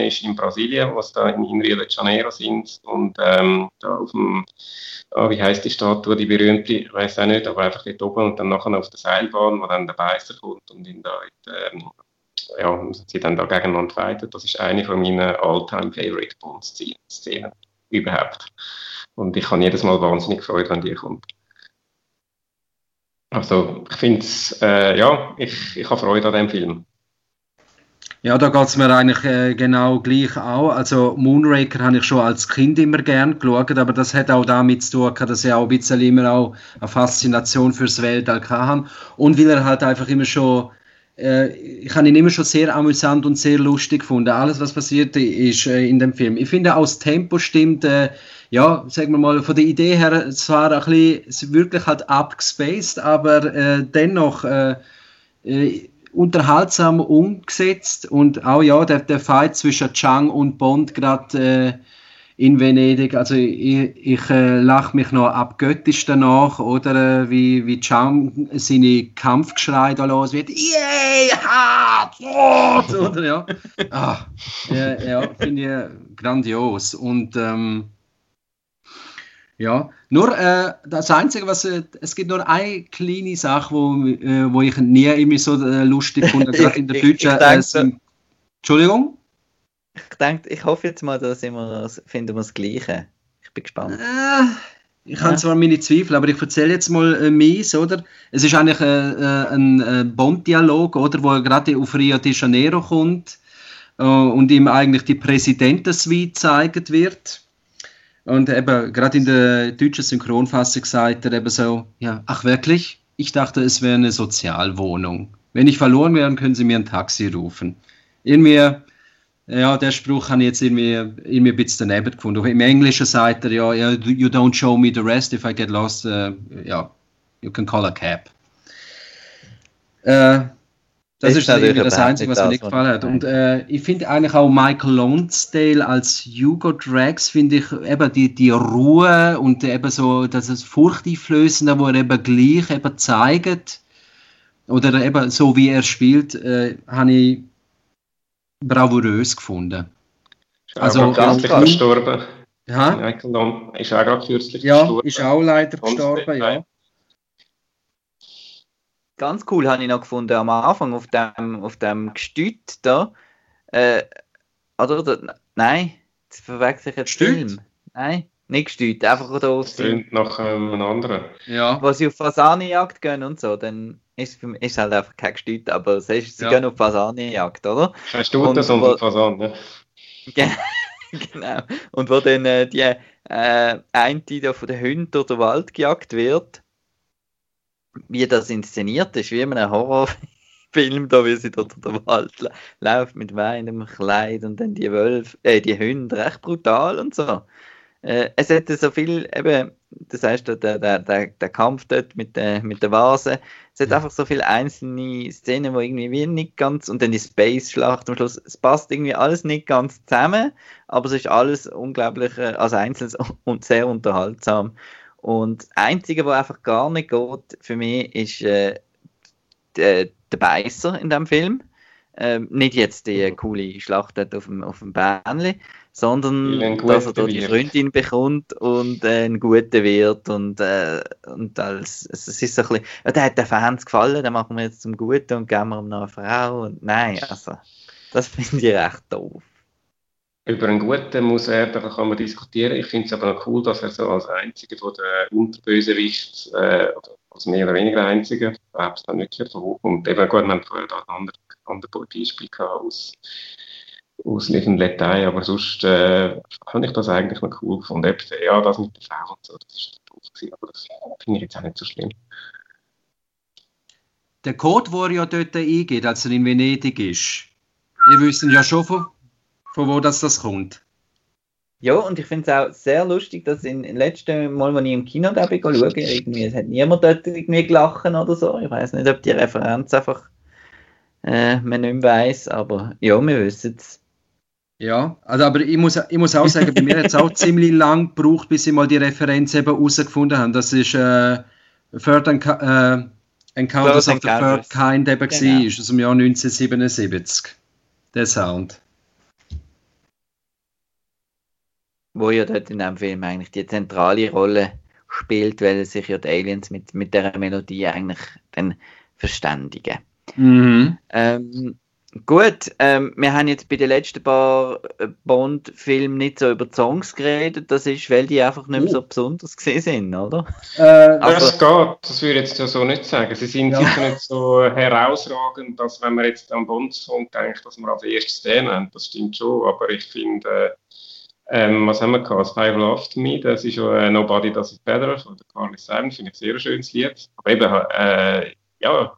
äh, ist in Brasilien, was da in, in Rio de Janeiro sind und ähm, da auf dem, ah, wie heißt die Statue, die berühmte, ich weiß auch nicht, aber einfach dort oben und dann nachher auf der Seilbahn, wo dann der Beißer kommt und ihn da, ähm, ja, sie dann da gegeneinander fighten. Das ist eine von meinen all-time-favorite Bond-Szenen überhaupt. Und ich habe jedes Mal wahnsinnig Freude, wenn die kommt. Also, ich finde es, äh, ja, ich, ich habe Freude an dem Film. Ja, da geht es mir eigentlich äh, genau gleich auch. Also Moonraker habe ich schon als Kind immer gern geschaut, aber das hat auch damit zu tun, dass ich auch ein bisschen immer auch eine Faszination fürs Weltall hatte. Und weil er halt einfach immer schon, äh, ich habe ihn immer schon sehr amüsant und sehr lustig gefunden. Alles, was passiert ist äh, in dem Film. Ich finde auch das Tempo stimmt, äh, ja, sagen wir mal, von der Idee her zwar ein bisschen, wirklich halt abgespaced, aber äh, dennoch äh, äh, unterhaltsam umgesetzt und auch ja, der, der Fight zwischen Chang und Bond gerade äh, in Venedig, also ich, ich äh, lache mich noch abgöttisch danach, oder äh, wie, wie Chang seine Kampfgeschrei da los wird, yay, hart, tot, oder ja, ah, ja, ja finde ich grandios. Und ähm, ja, nur äh, das Einzige, was äh, es gibt nur eine kleine Sache, wo, äh, wo ich nie irgendwie so äh, lustig fand, gerade in der deutschen. äh, Syn- Entschuldigung? Ich denke, ich hoffe jetzt mal, da sind wir, das- finden wir das Gleiche. Ich bin gespannt. Äh, ich habe Ja. zwar meine Zweifel, aber ich erzähle jetzt mal äh, meins, oder? Es ist eigentlich äh, ein Bond-Dialog, oder, wo er gerade auf Rio de Janeiro kommt und ihm eigentlich die Präsidentensuite gezeigt wird. Und eben, gerade in der deutschen Synchronfassung sagt er eben so, ja, ach wirklich? Ich dachte, es wäre eine Sozialwohnung. Wenn ich verloren wäre, können Sie mir ein Taxi rufen. Irgendwie, ja, der Spruch habe ich jetzt irgendwie, irgendwie ein bisschen daneben gefunden. Im Englischen sagt er ja, you don't show me the rest, if I get lost, uh, ja, you can call a cab. Äh, Das, ist, ist das Einzige, was mir nicht gefallen hat. Und äh, ich finde eigentlich auch Michael Lonsdale als Hugo Drax, finde ich eben die, die Ruhe und eben so das Furchteinflößende, wo er eben gleich eben zeigt, oder eben so wie er spielt, äh, habe ich bravourös gefunden. Ist also kürzlich gestorben. Ja? Michael Long ist auch gerade kürzlich ja, gestorben. Ja, ist auch leider gestorben, ja ganz cool habe ich noch gefunden am Anfang auf dem, auf dem Gestüt da. Äh, oder, oder, nein, das verwechsel ich jetzt Film. Nein, nicht Gestüt, einfach da auf nach ähm, einem anderen. Ja. Wo sie auf Fasanenjagd gehen und so, dann ist es halt einfach kein Gestüt, aber sie, sie ja. gehen auf Fasanenjagd, oder? Kein Stute, sondern Fasan, ja. genau. Und wo dann äh, die äh, eine, die da von den Hunden durch den Wald gejagt wird, wie das inszeniert ist, wie in einem Horrorfilm, da wie sie dort durch den Wald läuft mit weinendem Kleid und dann die Wölfe, äh, die Hunde, recht brutal und so. Äh, es hätte so viel, eben, das heißt, der, der, der, der Kampf dort mit der, mit der Vase, es hat einfach so viele einzelne Szenen, wo irgendwie nicht ganz, und dann die Space-Schlacht am Schluss, es passt irgendwie alles nicht ganz zusammen, aber es ist alles unglaublich, äh, also einzeln und sehr unterhaltsam. Und das Einzige, was einfach gar nicht geht für mich, ist äh, der, der Beißer in dem Film. Ähm, nicht jetzt die mhm. coole Schlacht auf dem, auf dem Bähnli, sondern dass er da die Freundin bekommt und äh, ein guter wird und, äh, und als, es ist so ein bisschen, ja, der hat den Fans gefallen, den machen wir jetzt zum Guten und geben wir ihm noch eine Frau und nein, also das finde ich recht doof über einen guten muss er, da kann man diskutieren. Ich finde es aber noch cool, dass er so als einziger von den Unterbösewichts, äh, als mehr oder weniger einziger, überhaupt dann wirklich davon hochkommt. Eben gut, haben vorher da ein anderes andere Beispiel gehabt aus, aus Die, aber sonst äh, fand ich das eigentlich noch cool gefunden. Ja, das mit der Frau und so, das ist doof gewesen, aber das finde ich jetzt auch nicht so schlimm. Der Code, wo er ja dort eingeht, als er in Venedig ist, ihr wisst ja schon von von wo das, das kommt. Ja, und ich finde es auch sehr lustig, dass in, in letzten Mal, als ich im Kino da bin, schaue, irgendwie, es hat niemand dort irgendwie gelacht oder so. Ich weiß nicht, ob die Referenz einfach äh, man nicht mehr weiss, aber ja, wir wissen es. Ja, also aber ich muss, ich muss auch sagen, bei mir hat es auch ziemlich lang gebraucht, bis ich mal die Referenz eben herausgefunden habe. Das ist äh, Third and, äh, Encounters of the Third Kind eben genau. war, aus dem Jahr 1977. Der Sound. Wo ja dort in dem Film eigentlich die zentrale Rolle spielt, weil sich ja die Aliens mit, mit der Melodie eigentlich dann verständigen. Mhm. Ähm, gut, ähm, wir haben jetzt bei den letzten paar äh, Bond-Filmen nicht so über Songs geredet, das ist, weil die einfach nicht mehr so oh. besonders gesehen sind, oder? Äh, also, das geht, das würde ich jetzt ja so nicht sagen. Sie sind ja. sicher nicht so herausragend, dass wenn man jetzt an Bond-Song denkt, dass man als erstes den nennt, das stimmt schon, aber ich finde... Äh, ähm, was haben wir gehabt? Five After Me, das ist ja äh, Nobody Does It Better von der Carly Simon, finde ich ein sehr schönes Lied. Aber eben, äh, ja,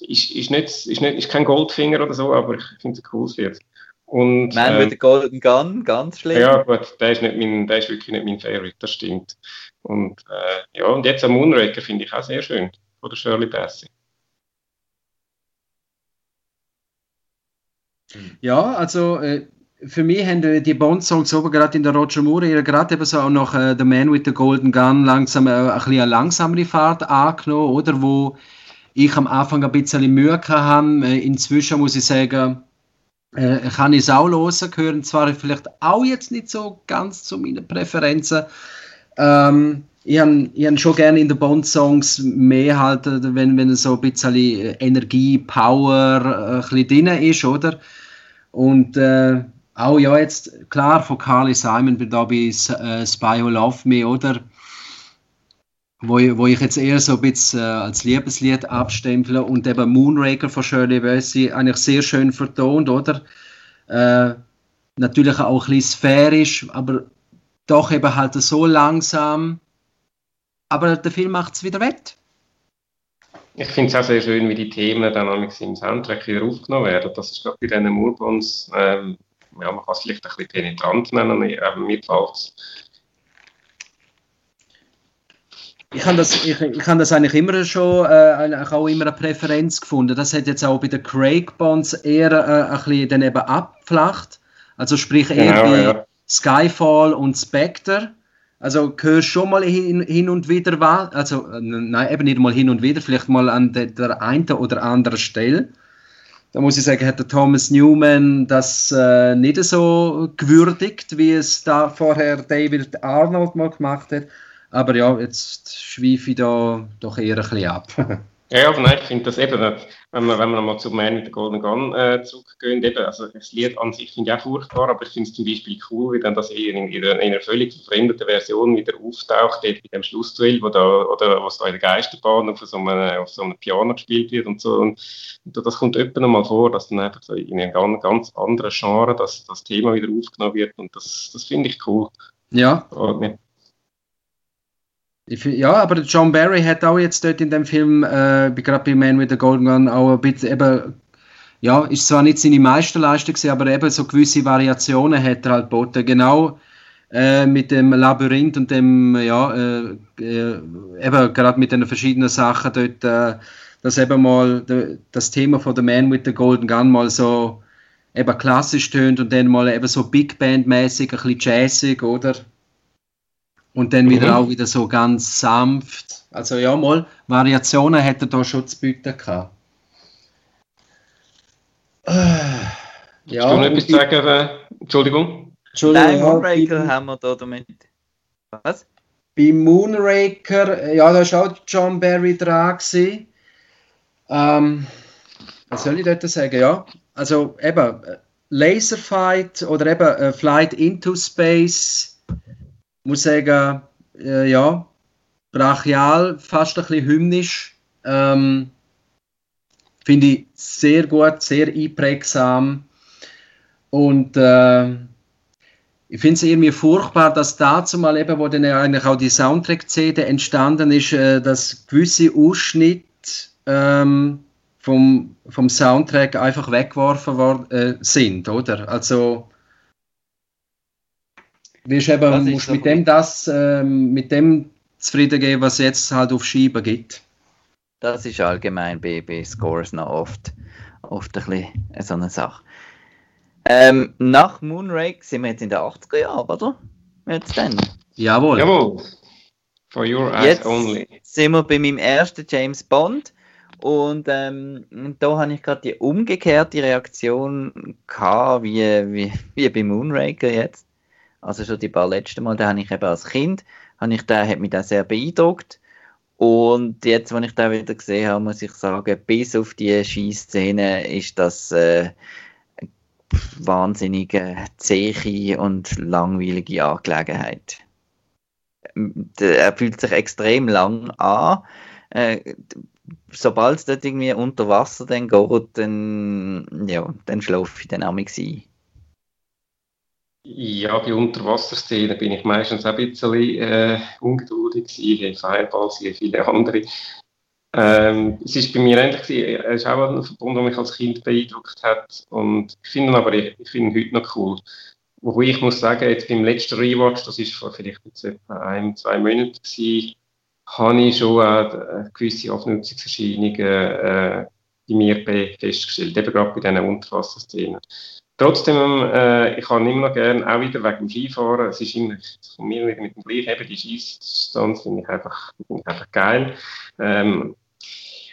ist, ist, nicht, ist, nicht, ist kein Goldfinger oder so, aber ich finde es ein cooles Lied. Und, Man ähm, with the Golden Gun, ganz schlimm. Ja, gut, der ist, nicht mein, der ist wirklich nicht mein Favorite, das stimmt. Und äh, ja, und jetzt am Moonraker finde ich auch sehr schön, von der Shirley Bassey. Ja, also äh, für mich haben die Bond-Songs oben gerade in der Roger Moore gerade eben so auch noch äh, The Man with the Golden Gun langsam äh, ein eine langsamere Fahrt angenommen, oder? Wo ich am Anfang ein bisschen Mühe hatte. Äh, inzwischen muss ich sagen, äh, kann ich es auch hören, gehören zwar vielleicht auch jetzt nicht so ganz zu meinen Präferenzen. Ähm, ich habe hab schon gerne in den Bond-Songs mehr halt, äh, wenn, wenn so ein bisschen Energie, Power äh, ein bisschen drin ist, oder? Und äh, auch ja, jetzt klar von Carly Simon bin da bei äh, Spy Who Love Me, oder? Wo, wo ich jetzt eher so ein bisschen äh, als Liebeslied abstempele und eben Moonraker von Shirley Bassey eigentlich sehr schön vertont, oder? Äh, natürlich auch ein bisschen sphärisch, aber doch eben halt so langsam. Aber der Film macht es wieder wett. Ich finde es auch sehr schön, wie die Themen dann im Soundtrack wieder aufgenommen werden. Das ist ich bei diesen Moorbonds ähm, ja, man kann es vielleicht ein bisschen penetrant nennen, mir gefällt es. ich habe das, ich, ich hab das eigentlich immer schon äh, auch immer eine Präferenz gefunden. Das hat jetzt auch bei den Craig Bonds eher äh, ein bisschen dann eben abflacht. Also sprich eher genau, wie ja. Skyfall und Spectre. Also hörst schon mal hin, hin und wieder was, also nein, eben nicht mal hin und wieder, vielleicht mal an der, der einen oder anderen Stelle. Da muss ich sagen, hat der Thomas Newman das äh, nicht so gewürdigt, wie es da vorher David Arnold mal gemacht hat. Aber ja, jetzt schweife ich da doch eher ein bisschen ab. Ja, aber nein, ich finde das eben, wenn wir, wenn wir nochmal zu Man mit der Golden Gun äh, zurückgehen, eben, also das Lied an sich finde ich auch furchtbar, aber ich finde es zum Beispiel cool, wie dann das in, in, in einer völlig verfremdeten Version wieder auftaucht, dort bei dem Schlussduell, wo da, oder was da in der Geisterbahn auf so einem, auf so einem Piano gespielt wird und so. Und, und das kommt öppe mal vor, dass dann einfach so in einem ganz, ganz anderen Genre das, das Thema wieder aufgenommen wird und das, das finde ich cool. Ja. Und, ja, aber John Barry hat auch jetzt dort in dem Film, äh, gerade bei Man with the Golden Gun, auch ein bisschen eben, ja, ist zwar nicht seine Meisterleistung gewesen, aber eben so gewisse Variationen hat er halt geboten. Genau äh, mit dem Labyrinth und dem, ja, äh, äh eben gerade mit den verschiedenen Sachen dort, äh, dass eben mal de, das Thema von The Man with the Golden Gun mal so eben klassisch tönt und dann mal eben so Big Band-mäßig, ein bisschen jazzig, oder? Und dann wieder mhm. auch wieder so ganz sanft. Also ja, mal Variationen hätte er da schon zu bieten gehabt. Äh, ja, Kannst du noch etwas sagen? Äh, Entschuldigung. Entschuldigung. Nein, Moonraker haben wir da damit. Was? Bei Moonraker, ja, da war auch John Barry dran. Ähm, was soll ich dort sagen? Ja, also eben Laserfight oder eben Flight into Space muss sagen, äh, ja, brachial, fast ein bisschen hymnisch. Ähm, Finde ich sehr gut, sehr einprägsam. Und äh, ich finde es irgendwie furchtbar, dass dazu mal eben, wo dann eigentlich auch die Soundtrack-CD entstanden ist, äh, dass gewisse Ausschnitte ähm, vom, vom Soundtrack einfach weggeworfen worden, äh, sind, oder? Also wirst eben, musst mit dem das, äh, mit dem zufrieden gehen, was jetzt halt auf Scheiben gibt. Das ist allgemein bei, bei Scores noch oft, oft ein bisschen so eine Sache. Ähm, nach Moonrake sind wir jetzt in den 80er Jahren, oder? Jetzt dann? Jawohl. Jawohl. For your eyes jetzt only. sind wir bei meinem ersten James Bond. Und ähm, da habe ich gerade die umgekehrte Reaktion gehabt, wie, wie, wie bei Moonraker jetzt. Also schon die paar letzten Mal, da habe ich eben als Kind, habe ich da, hat mich das sehr beeindruckt. Und jetzt, wenn ich da wieder gesehen habe, muss ich sagen, bis auf die Schießszene ist das äh, wahnsinnige, zähe und langweilige Angelegenheit. Er fühlt sich extrem lang an. Äh, sobald es dort irgendwie unter Wasser dann geht, dann, ja, dann schlafe ich dann auch ein. Ja, bei Unterwasserszenen bin ich meistens auch ein bisschen äh, ungeduldig gewesen, Fireballs, wie viele andere. Ähm, es ist bei mir ähnlich. Es ist auch ein Verbund, der mich als Kind beeindruckt hat. Und ich finde ihn aber, ich, finde ihn heute noch cool. Wobei ich muss sagen, jetzt beim letzten Rewatch, das ist vor vielleicht jetzt etwa ein, zwei Monaten gewesen, habe ich schon äh, gewisse Abnutzungserscheinungen äh, bei mir festgestellt, eben gerade bei diesen Unterwasserszenen. Trotzdem, äh, ich kann immer noch gerne, auch wieder wegen dem Skifahren, es ist immer, von mir mit dem gleichen, eben die Skidistanz finde ich einfach, find ich einfach geil. Ähm,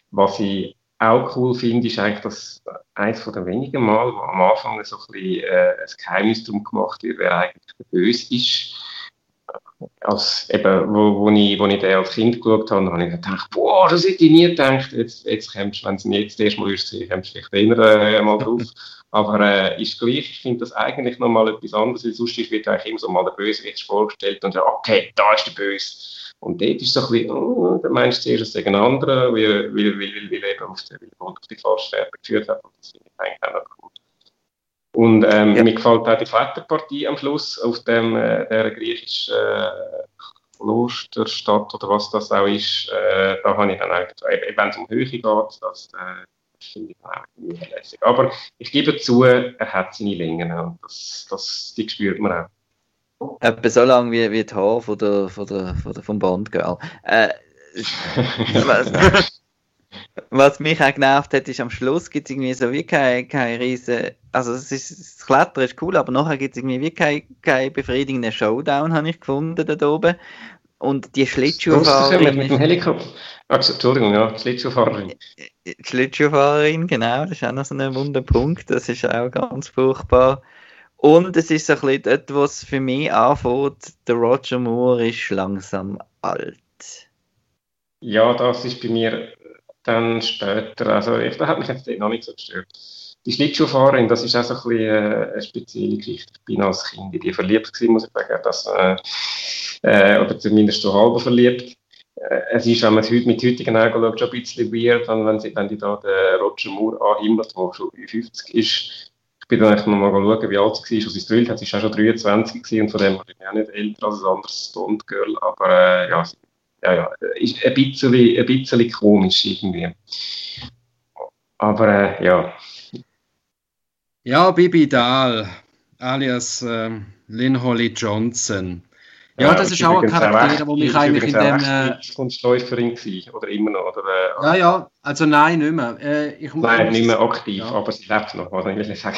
was ich auch cool finde, ist eigentlich, dass eines von den wenigen Mal, wo am Anfang so ein bisschen äh, ein Geheimnis darum gemacht wird, wer eigentlich der Böse ist. Als, eben, wo, wo, ich, wo ich den als Kind geschaut habe, habe ich gedacht, boah, das hätte ich nie gedacht. Jetzt, jetzt kommst, wenn du jetzt das erste Mal sehen, kommst du vielleicht eher äh, mal drauf. Aber äh, ist gleich, ich finde das eigentlich nochmal etwas anderes, weil sonst wird eigentlich immer so mal der Bösewicht vorgestellt und ja, okay, da ist der Böse. Und dort ist so ein bisschen, oh, der meinst zuerst, es sei ein anderer, weil, weil, weil, weil, eben auf, der, weil auf die falsche Fährte geführt hat. Und das finde ich eigentlich auch noch cool. Und ähm, ja. mir gefällt auch die Kletterpartie am Schluss auf dem, äh, der griechischen äh, Klosterstadt oder was das auch ist. Äh, da habe ich dann eigentlich, wenn es um Höhe geht, das, äh, finde ich auch lässig. Aber ich gebe zu, er hat seine Längen und das, das, die spürt man auch. Etwa so lang wie, wie die Haare von der, von der, von der, vom Bond, gell? Äh, was, mich auch genervt hat, ist am Schluss gibt es irgendwie so wie keine, keine riesen, also es ist, das Klettern ist cool, aber nachher gibt es irgendwie wie keinen kein befriedigenden Showdown, habe ich gefunden da oben. Und die Schlittschuhfahrerin... Mit dem Helikopter... Also, Entschuldigung, ja, die Schlittschuhfahrerin. Die Schlittschuhfahrerin, genau, das ist auch noch so ein Wunderpunkt, das ist auch ganz furchtbar. Und es ist so ein bisschen dort, was für mich anfängt, der Roger Moore ist langsam alt. Ja, das ist bei mir dann später, also ich, das hat mich jetzt noch nicht so gestört. Die Schlittschuhfahrerin, das ist auch so ein bisschen äh, eine spezielle Geschichte. Ich bin als Kind in die verliebt gewesen, muss ich sagen, dass, äh, äh, oder zumindest so halb verliebt. Äh, es ist, wenn man es mit heutigen Augen schaut, schon ein bisschen weird, wenn, wenn, sie, wenn die da den Roger Moore anhimmelt, der schon 50 ist, bin dann noch mal schauen, wie alt sie war, als sie es hat. Sie war auch schon 23 gewesen, und von dem bin ich auch nicht älter als ein anderes Bond-Girl, aber äh, ja, ja, ja, ist ein bisschen, ein bisschen komisch irgendwie. Aber äh, ja. Ja, Bibi Dahl, alias äh, Lynn Holly Johnson. Ja, das ist auch ein Charakter, der mich eigentlich in dem. Äh, Kunstläuferin war, oder immer noch? Oder, äh, ja, ja, also nein, nicht mehr. Äh, ich nein, nicht mehr aktiv, ja. aber sie lebt noch, was ich will sagen.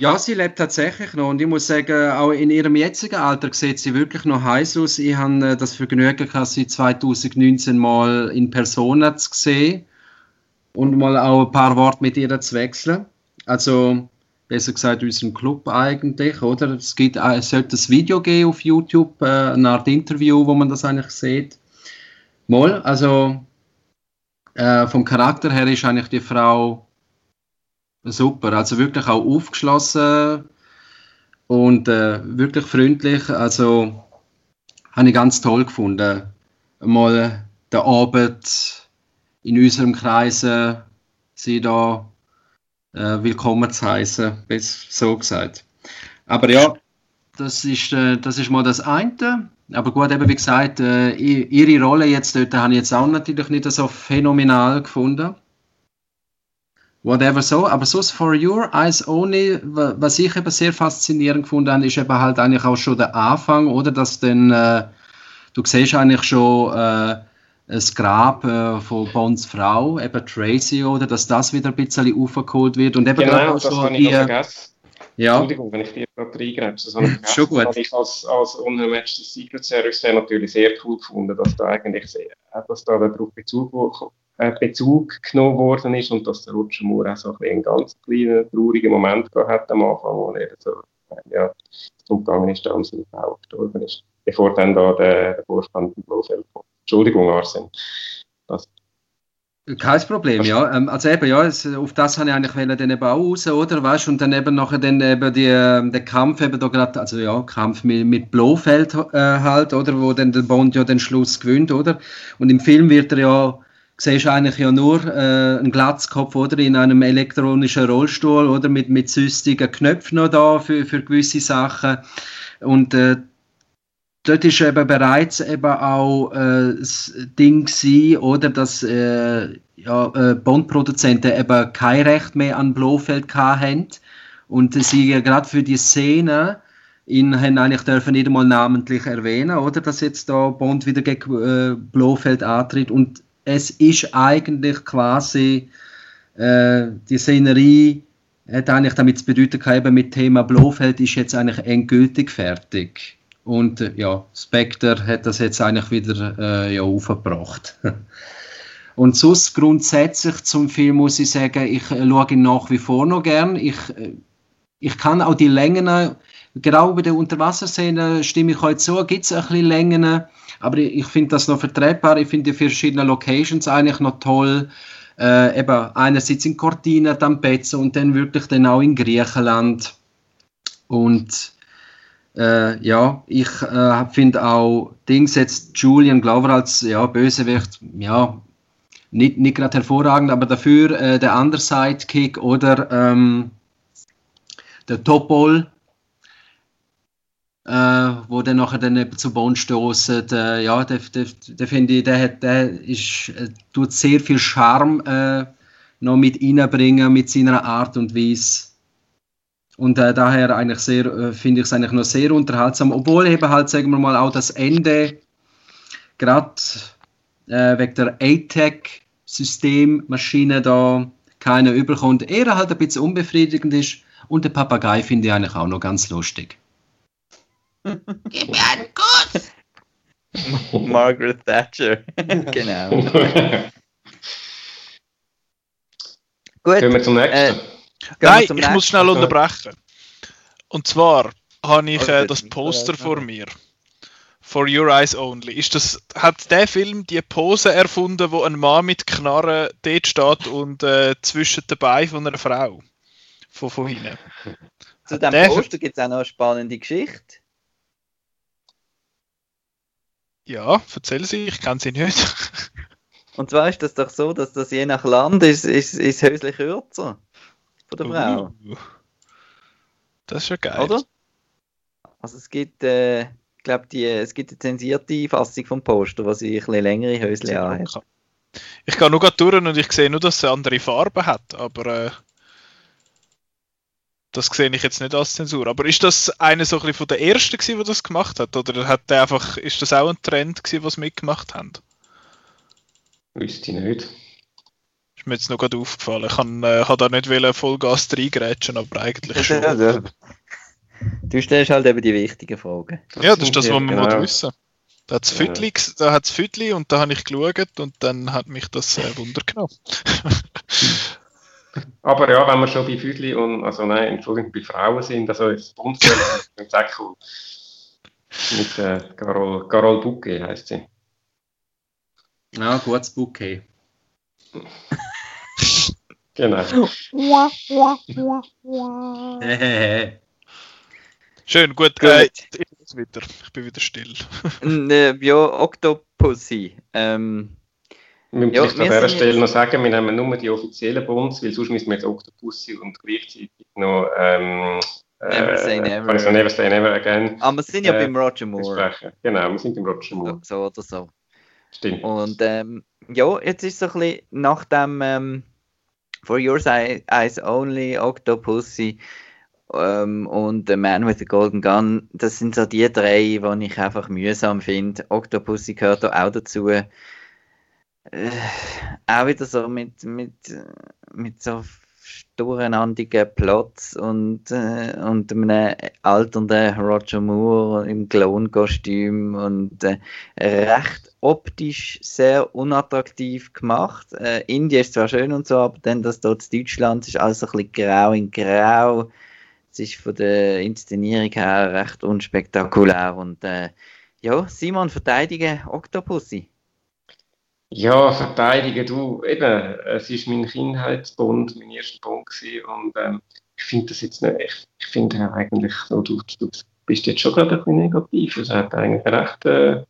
Ja, sie lebt tatsächlich noch und ich muss sagen, auch in ihrem jetzigen Alter sieht sie wirklich noch heiß aus. Ich habe äh, das Vergnügen gehabt, sie 2019 mal in Persona zu sehen und mal auch ein paar Worte mit ihr zu wechseln. Also besser gesagt unserem Club eigentlich, oder? Es, gibt, es sollte ein Video geben auf YouTube, äh, eine Art Interview, wo man das eigentlich sieht. Mal, also äh, vom Charakter her ist eigentlich die Frau super, also wirklich auch aufgeschlossen und äh, wirklich freundlich, also habe ich ganz toll gefunden. Mal der Abend in unserem Kreise sie da äh, willkommen zu heißen, so gesagt. Aber ja, das ist, äh, das ist mal das eine. Aber gut, eben wie gesagt, äh, ihre Rolle jetzt dort habe ich jetzt auch natürlich nicht so phänomenal gefunden. Whatever so, aber so For Your Eyes Only, was ich eben sehr faszinierend gefunden habe, ist eben halt eigentlich auch schon der Anfang, oder? Dass dann, äh, du siehst eigentlich schon, äh, das Grab äh, von Bonds Frau, eben Tracy, oder dass das wieder ein bisschen aufgeholt wird. Und eben genau, das habe ich noch vergessen. Ja. Entschuldigung, wenn ich dir gerade reingreife, das habe ich vergessen. Schon gut. Das ich als, als unmatched Secret Service natürlich sehr cool gefunden, dass da eigentlich dass da darauf Bezug, Bezug genommen worden ist und dass der Roger Moore auch so ein einen ganz kleinen, traurigen Moment gehabt hat am Anfang, wo er so, ja, umgegangen ist, da um seine Frau gestorben ist, bevor dann da der, der Vorstand im Blofeld kommt. Entschuldigung, Arsene. Das kein Problem, ja. Ähm, also eben, ja, auf das habe ich eigentlich wollen, dann eben auch raus, oder? Weißt und dann eben nachher dann eben die, ähm, der Kampf eben da gerade, also ja, Kampf mit, mit Blofeld äh, halt, oder? Wo dann der Bond ja den Schluss gewinnt, oder? Und im Film wird er ja, siehst eigentlich ja nur äh, einen Glatzkopf, oder? In einem elektronischen Rollstuhl, oder? Mit, mit süstigen Knöpfen noch da für, für gewisse Sachen. Und äh, dort ist eben bereits eben auch äh, das Ding gewesen, oder dass äh, ja, äh, Bond-Produzenten eben kein Recht mehr an Blofeld hatten und sie gerade für die Szene ihn haben eigentlich dürfen nicht einmal namentlich erwähnen, oder dass jetzt da Bond wieder gegen äh, Blofeld antritt und es ist eigentlich quasi äh, die Szenerie hat eigentlich damit zu bedeuten, eben mit Thema Blofeld ist jetzt eigentlich endgültig fertig. Und äh, ja, Spectre hat das jetzt eigentlich wieder äh, ja, aufgebracht. Und sonst grundsätzlich zum Film muss ich sagen, ich äh, schaue ihn nach wie vor noch gern. Ich, äh, ich kann auch die Längen, genau bei der Unterwasserszene stimme ich heute zu, gibt es ein bisschen Längen, aber ich, finde das noch vertretbar. Ich finde die verschiedenen Locations eigentlich noch toll. Äh, eben einerseits in Cortina, dann Pezzo und dann wirklich dann auch in Griechenland. Und äh, ja, ich äh, finde auch Dings jetzt Julian Glover als ja, Bösewicht, ja, nicht, nicht gerade hervorragend, aber dafür äh, der andere Sidekick oder ähm, der Topol, äh, wo dann nachher dann zu Bond stoßen, äh, ja, der, der, der finde ich, der, hat, der ist, äh, tut sehr viel Charme äh, noch mit reinbringen, mit seiner Art und Weise. Und äh, daher eigentlich sehr, äh, finde ich es eigentlich noch sehr unterhaltsam, obwohl eben halt, sagen wir mal, auch das Ende gerade äh, wegen der ATEC-Systemmaschine da keiner überkommt. Er halt ein bisschen unbefriedigend ist und der Papagei finde ich eigentlich auch noch ganz lustig. Gib mir einen Kuss! Margaret Thatcher. genau. Gut. Gehen wir zum nächsten. Äh, Nein, ich nächsten. muss schnell unterbrechen. Und zwar habe ich äh, das Poster vor mir. For Your Eyes Only. Ist das, hat der Film die Pose erfunden, wo ein Mann mit Knarre dort steht und äh, zwischen den Beinen von einer Frau? Von, hinten. Zu diesem Poster gibt es auch noch eine spannende Geschichte. Ja, erzähl sie, ich kenne sie nicht. Und zwar ist das doch so, dass das je nach Land ist, ist, ist häuslich kürzer von der Frau. Uh, das ist ja geil. Oder? Also es gibt, äh, ich glaube, es gibt eine zensierte Fassung vom Poster, was ich ein längere Häusle hat. Ich gehe nur durch und ich sehe nur, dass es andere Farben hat, aber äh, das sehe ich jetzt nicht als Zensur. Aber ist das einer so ein bisschen von der ersten gewesen, der das gemacht hat? Oder hat der einfach, ist das auch ein Trend gewesen, was mitgemacht haben? Wüsste ich nicht. Ist mir jetzt noch gerade aufgefallen. Ich kann, äh, kann da nicht Vollgas reingrätschen, aber eigentlich schon. du stellst halt eben die wichtigen Fragen. Ja, das ist das, was man genau. wissen da hat es Fütli, da Fütli und da habe ich geschaut und dann hat mich das äh, Wunder genommen. Aber ja, wenn wir schon bei Füdli und, also nein, Entschuldigung, bei Frauen sind, also das Bundeswehr mit Säckel mit äh, Carol, Carol Bouquet heisst sie. Ja, gutes Bouquet. genau. Schön, gut. gut. Äh, ich, wieder. ich bin wieder still. Äh, ja, Octopussy. Ähm, wir müssen ja, vielleicht an dieser Stelle noch sagen, wir nehmen nur die offiziellen Bonds, weil sonst müssen wir jetzt Octopussy und gleichzeitig noch ähm, Never say äh, never. Also never say never again. Aber wir sind ja äh, beim Roger Moore. Genau, wir sind beim Roger Moore. So, so oder so. Stimmt. Und ähm, ja, jetzt ist es so ein bisschen nach dem ähm, For Your Eyes Only, Octopussy ähm, und The Man with the Golden Gun, das sind so die drei, die ich einfach mühsam finde. Octopussy gehört da auch dazu äh, auch wieder so mit, mit, mit so durcheinandigen Plots und, äh, und einem alternden Roger Moore im Klonkostüm und äh, recht optisch sehr unattraktiv gemacht. Äh, Indien ist zwar schön und so, aber dann das dort in Deutschland ist alles ein bisschen grau in grau. Es ist von der Inszenierung her recht unspektakulär und äh, ja, Simon verteidigen Octopussy. Ja, verteidigen, du, eben, es ist mein Kindheitsbund, mein erster Bund gewesen und ähm, ich finde das jetzt nicht, ich, ich finde eigentlich, so, du, du bist jetzt schon gerade ein bisschen negativ, es hat eigentlich recht äh,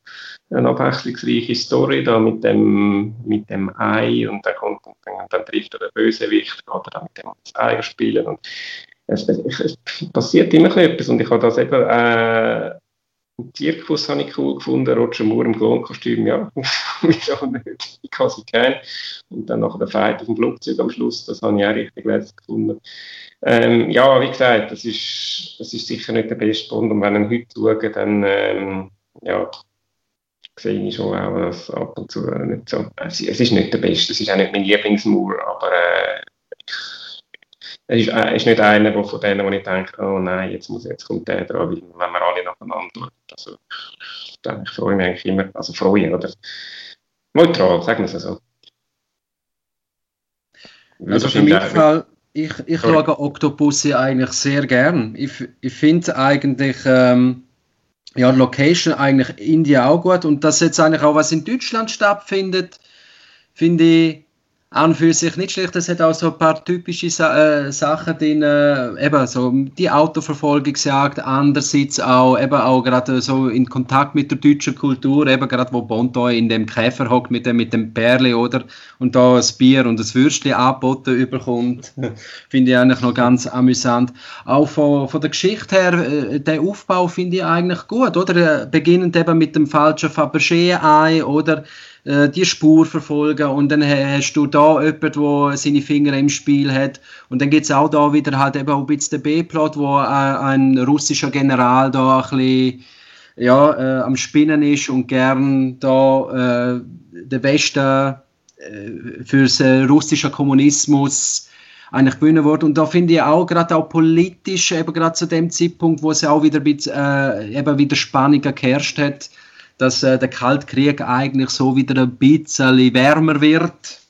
eine abwechslungsreiche Story da mit dem, mit dem Ei und dann kommt und dann, dann trifft er den Bösewicht, geht er dann mit dem Ei spielen und es, es, es, passiert immer etwas und ich habe das eben äh, im Zirkus habe ich cool gefunden, Roger Moore im Klonkostüm, ja, wieso nicht? Ich kann sie kennen. Und dann noch der Fight auf dem Flugzeug am Schluss, das habe ich auch richtig lässig gefunden. Ähm, ja, wie gesagt, das ist, das ist sicher nicht der beste Bond. Und wenn ich heute schaue, dann ähm, ja, sehe ich schon auch, dass ab und zu nicht so. Es, es ist nicht der beste, es ist auch nicht mein Lieblingsmoor, aber äh, es ist, äh, ist nicht einer wo von denen, wo ich denke, oh nein, jetzt, muss, jetzt kommt der dran, weil wenn wir alle nacheinander schauen. Also, dann, ich freue mich eigentlich immer, also freue, oder? Neutral, sagen wir es so. Also für mich Fall, ich, ich schaue Octopussy eigentlich sehr gern. Ich, ich finde eigentlich, ähm, ja, Location eigentlich Indien auch gut und das jetzt eigentlich auch, was in Deutschland stattfindet, finde ich an für sich nicht schlecht. Es hat auch so ein paar typische Sa äh, Sachen drin, äh, eben so die Autoverfolgungsjagd, andererseits auch eben auch gerade so in Kontakt mit der deutschen Kultur, eben gerade wo Bond da in dem Käfer hockt mit dem, mit dem Perle, oder? Und da ein Bier und ein Würstchen angeboten überkommt. finde ich eigentlich noch ganz amüsant. Auch von, von der Geschichte her, äh, der Aufbau finde ich eigentlich gut, oder? Beginnend eben mit dem falschen Fabergé-Ei, oder? Äh, die Spur verfolgen und dann hast du da jemanden, der seine Finger im Spiel hat und dann gibt es auch da wieder halt eben auch ein bisschen den B-Plot, wo äh, ein russischer General da ein bisschen ja, äh, am Spinnen ist und gern da äh, den Westen äh, für den russischen Kommunismus eigentlich gewinnen wird. Und da finde ich auch gerade auch politisch, eben gerade zu dem Zeitpunkt, wo es auch wieder, äh, eben wieder Spannung geherrscht hat, dass äh, der Kaltkrieg eigentlich so wieder ein bisschen wärmer wird.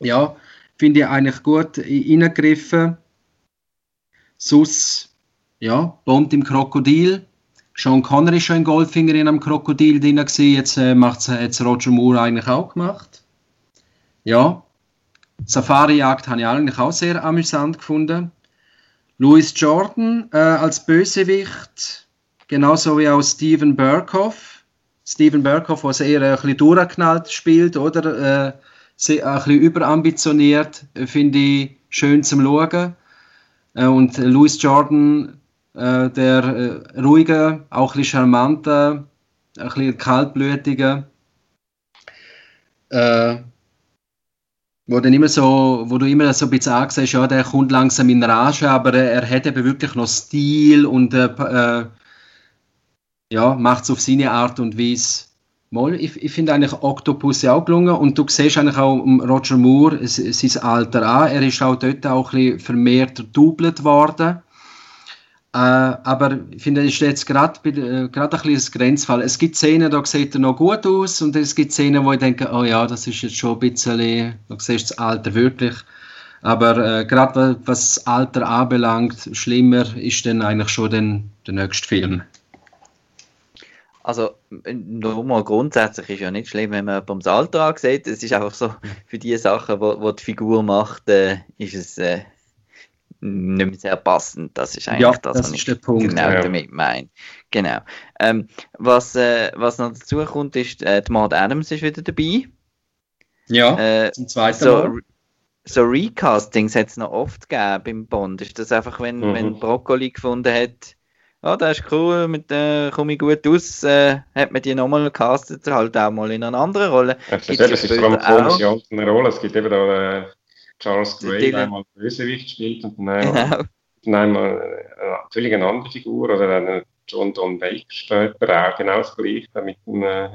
Ja, finde ich eigentlich gut reingegriffen. Sus, ja, Bond im Krokodil. Sean Connery schon in Goldfinger in einem Krokodil drin gewesen. Jetzt äh, macht es Roger Moore eigentlich auch gemacht. Ja, Safari-Jagd habe ich eigentlich auch sehr amüsant gefunden. Louis Jordan äh, als Bösewicht, genauso wie auch Steven Burkhoff. Steven Burkhoff, der sehr äh, ein bisschen durchgeknallt spielt, oder? Äh, ein bisschen überambitioniert, äh, finde ich schön zum Schauen. Äh, und Louis Jordan, äh, der ruhige, auch ein bisschen charmante, ein bisschen kaltblütige, wo, dann immer so, wo du immer so ein bisschen angesehen ja, der kommt langsam in Rage, aber er, er hat eben wirklich noch Stil und äh, äh, ja, macht es auf seine Art und Weise. Mal, ich, ich finde eigentlich Octopus auch gelungen und du siehst eigentlich auch Roger Moore sein Alter an. Er ist auch dort auch ein bisschen vermehrt doublet worden. Äh, aber ich finde, das ist jetzt gerade äh, ein bisschen Grenzfall. Es gibt Szenen, da sieht er noch gut aus und es gibt Szenen, wo ich denke, oh ja, das ist jetzt schon ein bisschen, da siehst das Alter wirklich. Aber äh, gerade was das Alter anbelangt, schlimmer ist dann eigentlich schon den, der nächste Film. Also, nochmal grundsätzlich ist ja nicht schlimm, wenn man das Alter ansieht. Es ist einfach so, für die Sachen, die die Figur macht, äh, ist es äh, nicht mehr sehr passend. Das ist eigentlich ja, das, das was ich der Punkt, genau ja. damit meine. Genau. Ähm, was, äh, was noch dazu kommt, ist, äh, die Maud Adams ist wieder dabei. Ja, äh, zum zweiten so, Mal. So Recastings hat es noch oft gegeben beim Bond. Ist das einfach, wenn, mhm. wenn Broccoli gefunden hat, ja, das ist cool, mit äh, komme ich gut aus, äh, hat man die nochmal gecastet, halt auch mal in einer anderen Rolle. Ja, das, ist, ist vor allem Rolle. Es gibt eben da äh, Charles Gray, der einmal Bösewicht spielt und dann, genau. dann einmal eine völlig eine andere Figur oder einen John Don Baker später auch genau das gleiche mit einem äh,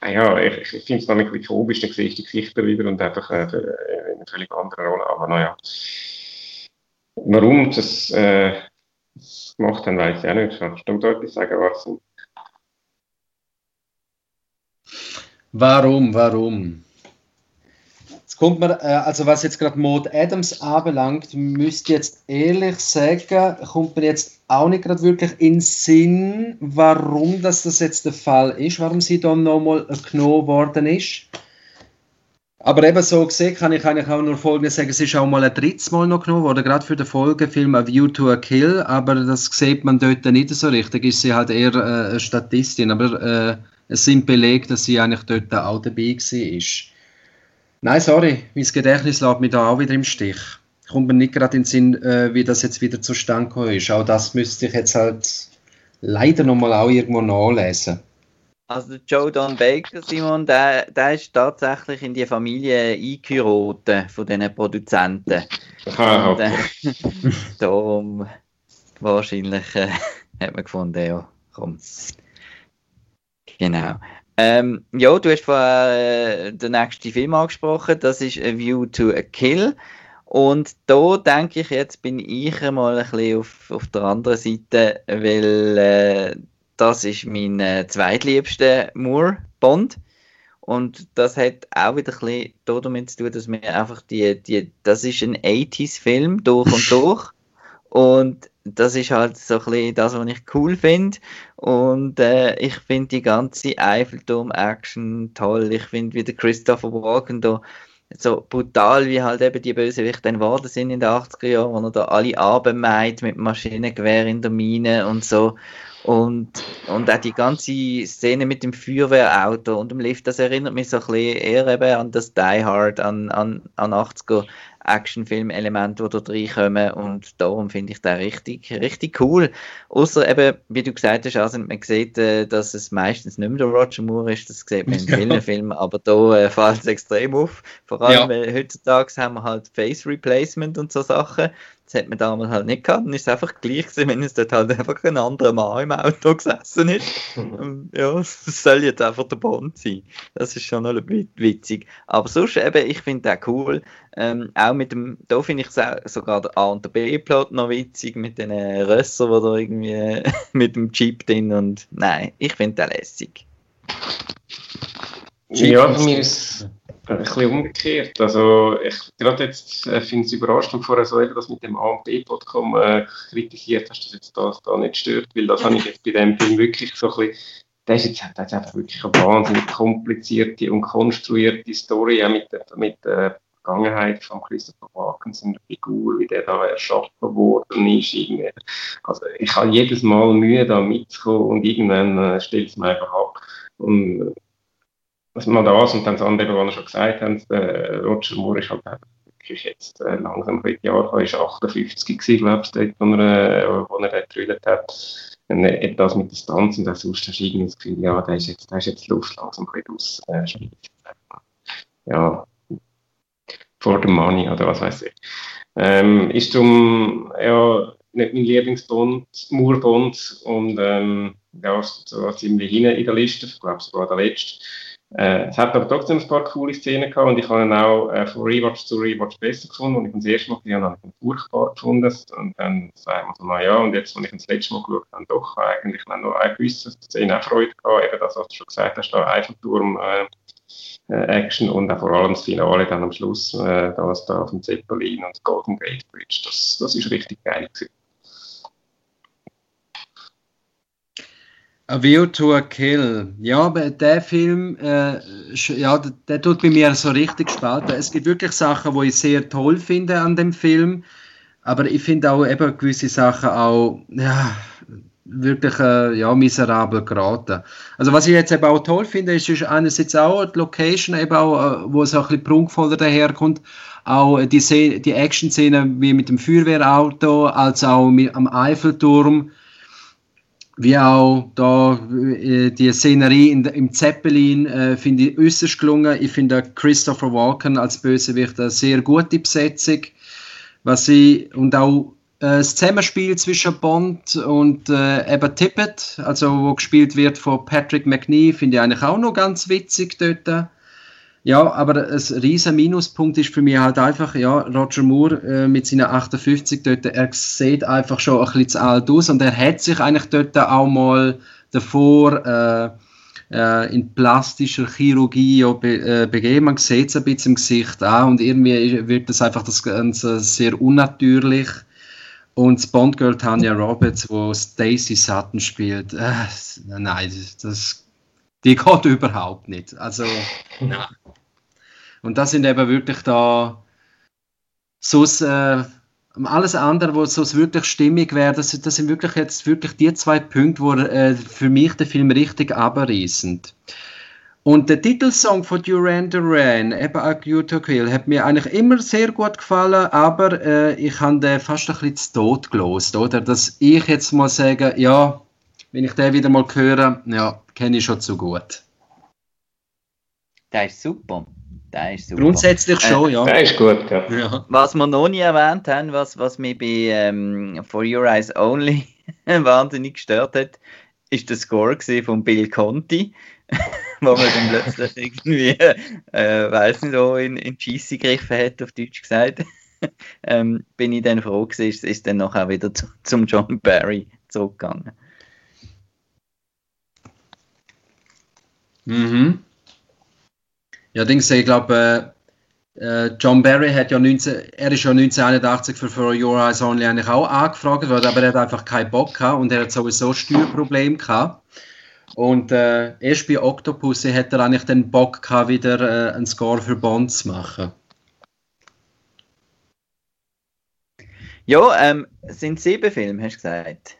ah ja, ich, ich finde es dann ein bisschen komisch, dann sehe ich die Gesichter wieder und einfach äh, in eine völlig andere Rolle, aber naja. Warum das, äh, das gemacht haben, weiß ich auch nicht. Du da etwas sagen, was? Warum, warum? Jetzt kommt man, äh, also was jetzt gerade Maud Adams anbelangt, müsste jetzt ehrlich sagen, kommt mir jetzt auch nicht gerade wirklich in Sinn, warum das, das jetzt der Fall ist, warum sie dann nochmal genommen worden ist. Aber eben so gesehen kann ich eigentlich auch nur Folgendes sagen, es ist auch mal ein drittes Mal noch genommen worden, gerade für den Folgefilm A View to a Kill, aber das sieht man dort nicht so richtig, ist sie halt eher äh, eine Statistin, aber äh, es sind belegt, dass sie eigentlich dort auch dabei war. Nein, sorry, mein Gedächtnis lässt mich da auch wieder im Stich. Kommt mir nicht gerade in den Sinn, äh, wie das jetzt wieder zustande gekommen ist. Auch das müsste ich jetzt halt leider nochmal auch irgendwo nachlesen. Also Joe Don Baker, Simon, der, der ist tatsächlich in die Familie eingeheiratet von diesen Produzenten. Ah, okay. Und, äh, darum wahrscheinlich äh, hat man gefunden, ja, komm. Genau. Ähm, ja, du hast vorher äh, den nächsten Film angesprochen, das ist A View to a Kill. Und da denke ich, jetzt bin ich mal ein bisschen auf, auf der anderen Seite, weil äh, das ist mein äh, zweitliebster Moore-Bond. Und das hat auch wieder ein bisschen damit zu tun, dass mir einfach die, die, das ist ein 80s-Film durch und durch. Und das ist halt so ein bisschen das, was ich cool finde. Und äh, ich finde die ganze Eiffelturm-Action toll. Ich finde, wie der Christopher Walken da so brutal, wie halt eben die Bösewichte geworden sind in den 80er Jahren, wo er da alle abmeid mit Maschinengewehr in der Mine und so. Und, und auch die ganze Szene mit dem Feuerwehrauto und dem Lift, das erinnert mich so ein bisschen eher eben an das Die Hard, an, an, an 80er Actionfilm-Elemente, die da reinkommen und darum finde ich den richtig, richtig cool. Außer eben, wie du gesagt hast, also man sieht, äh, dass es meistens nicht mehr der Roger Moore ist, das sieht man in vielen ja. Filmen, aber da äh, fällt es extrem auf. Vor allem, ja. weil heutzutage haben wir halt Face Replacement und so Sachen. Das hat man damals halt nicht gehabt. Dann ist es einfach gleich gewesen, wenn es dort halt einfach ein anderer Mann im Auto gesessen ist. ja, es soll jetzt einfach der Bond sein. Das ist schon noch witzig. Aber sonst eben, ich finde auch cool. Ähm, auch mit dem, da finde ich sogar der A und der B-Plot noch witzig mit den Rössern, wo da irgendwie mit dem Chip drin und nein, ich finde den lässig. Ja, bei mir ist ein bisschen umgekehrt. Also ich gerade jetzt äh, finde es überraschend, vorher so eben das mit dem A und B-Podcast äh, kritisiert hast, dass jetzt das da nicht stört, weil das habe ich jetzt bei dem Film wirklich so ein bisschen das ist jetzt, das ist einfach wirklich eine wahnsinnig komplizierte und konstruierte Story, auch mit der, mit der Vergangenheit von Christopher Walken, seiner Figur, wie der da erschaffen worden ist. Irgendwie. Also ich habe jedes Mal Mühe, da mitzukommen und irgendwann äh, stellt es mir einfach ab. Und was man das und dann das andere, was wir schon gesagt haben, der Roger Moore ist halt wirklich jetzt äh, langsam ein Jahr, er ist 58 gewesen, glaube ich, dort, wo er, äh, wo er dort hat. Und äh, das mit Distanz und auch sonst hast du irgendwie das Gefühl, ja, da ist jetzt, da ist jetzt Luft langsam ein bisschen aus. Äh, ja, for the money oder was weiß ich. Ähm, ist darum, ja, nicht mein Lieblingsbond, Moorbond und ähm, ja, so ziemlich hinten in der Liste, ich glaube sogar der letzte. Äh, es hat aber trotzdem ein paar coole Szenen gehabt und ich habe ihn auch äh, von Rewatch zu Rewatch besser gefunden. Und ich das erste Mal gesehen habe, habe ich ihn furchtbar gefunden. Und dann sagen wir so, naja, und jetzt, als ich ihn das letzte Mal geschaut habe, doch eigentlich noch eine gewisse Szene auch Freude gehabt. Eben das, was du schon gesagt hast, da Eiffelturm, äh, äh, Action und auch vor allem das Finale dann am Schluss, äh, das da auf dem Zeppelin und Golden Gate Bridge. Das, das ist richtig geil gewesen. A View to a Kill. Ja, der Film, äh, ja, der, tut bei mir so richtig spalten. Es gibt wirklich Sachen, die ich sehr toll finde an dem Film, aber ich finde auch eben gewisse Sachen auch, ja, wirklich äh, ja, miserabel geraten. Also was ich jetzt eben auch toll finde, ist, ist einerseits auch die Location, eben auch, äh, wo es auch ein bisschen prunkvoller daherkommt, auch die, die Action-Szene wie mit dem Feuerwehrauto, als auch mit, am Eiffelturm, wie auch da äh, die Szenerie in, im Zeppelin äh, finde ich äußerst gelungen. Ich finde Christopher Walken als Bösewicht eine sehr gute Besetzung. Was ich, und auch äh, das Zusammenspiel zwischen Bond und äh, eben Tippett, also wo gespielt wird von Patrick McNee, finde ich eigentlich auch noch ganz witzig dort. Ja, aber ein riesen Minuspunkt ist für mich halt einfach, ja, Roger Moore äh, mit seinen 58 dort, er sieht einfach schon ein bisschen zu alt aus und er hat sich eigentlich dort auch mal davor äh, äh, in plastischer Chirurgie ja, be, äh, begeben. Man sieht es ein bisschen im Gesicht an und irgendwie wird das einfach das Ganze sehr unnatürlich. Und das Bond-Girl Tanya Roberts, wo Stacy Sutton spielt, äh, nein, das die geht überhaupt nicht. Also, nein. Und das sind eben wirklich da so äh, alles andere, wo so wirklich stimmig wäre, das, das sind wirklich jetzt wirklich die zwei Punkte, wo äh, für mich den Film richtig abreißen. Und der Titelsong von Duran Duran, eben Acuto Quill, hat mir eigentlich immer sehr gut gefallen, aber äh, ich habe den fast ein bisschen zu tot gelost, oder? Dass ich jetzt mal sage, ja, wenn ich den wieder mal höre, ja, kenne ich schon zu gut. Der ist super. Der ist super. Grundsätzlich schon, äh, ja. Der ist gut, ja. ja. Was wir noch nie erwähnt haben, was, was mich bei ähm, For Your Eyes Only wahnsinnig gestört hat, ist der Score von Bill Conti, wo man dann plötzlich irgendwie, äh, weiß nicht, wo in, in Cheesy gegriffen hat, auf Deutsch gesagt. ähm, bin ich dann froh gewesen, ist, ist dann nachher wieder zu, zum John Barry zurückgegangen. Mhm. Ja, Dings, ich glaube, äh, äh, John Barry hat ja 19, er ist ja 1981 für For Your Eyes Only eigentlich auch angefragt worden, aber er hat einfach keinen Bock gehabt und er hat sowieso Steuerprobleme gehabt. Und äh, erst bei Octopus hat er eigentlich den Bock gehabt, wieder äh, einen Score für Bond zu machen. Ja, ähm, sind sieben Filme, hast du gesagt?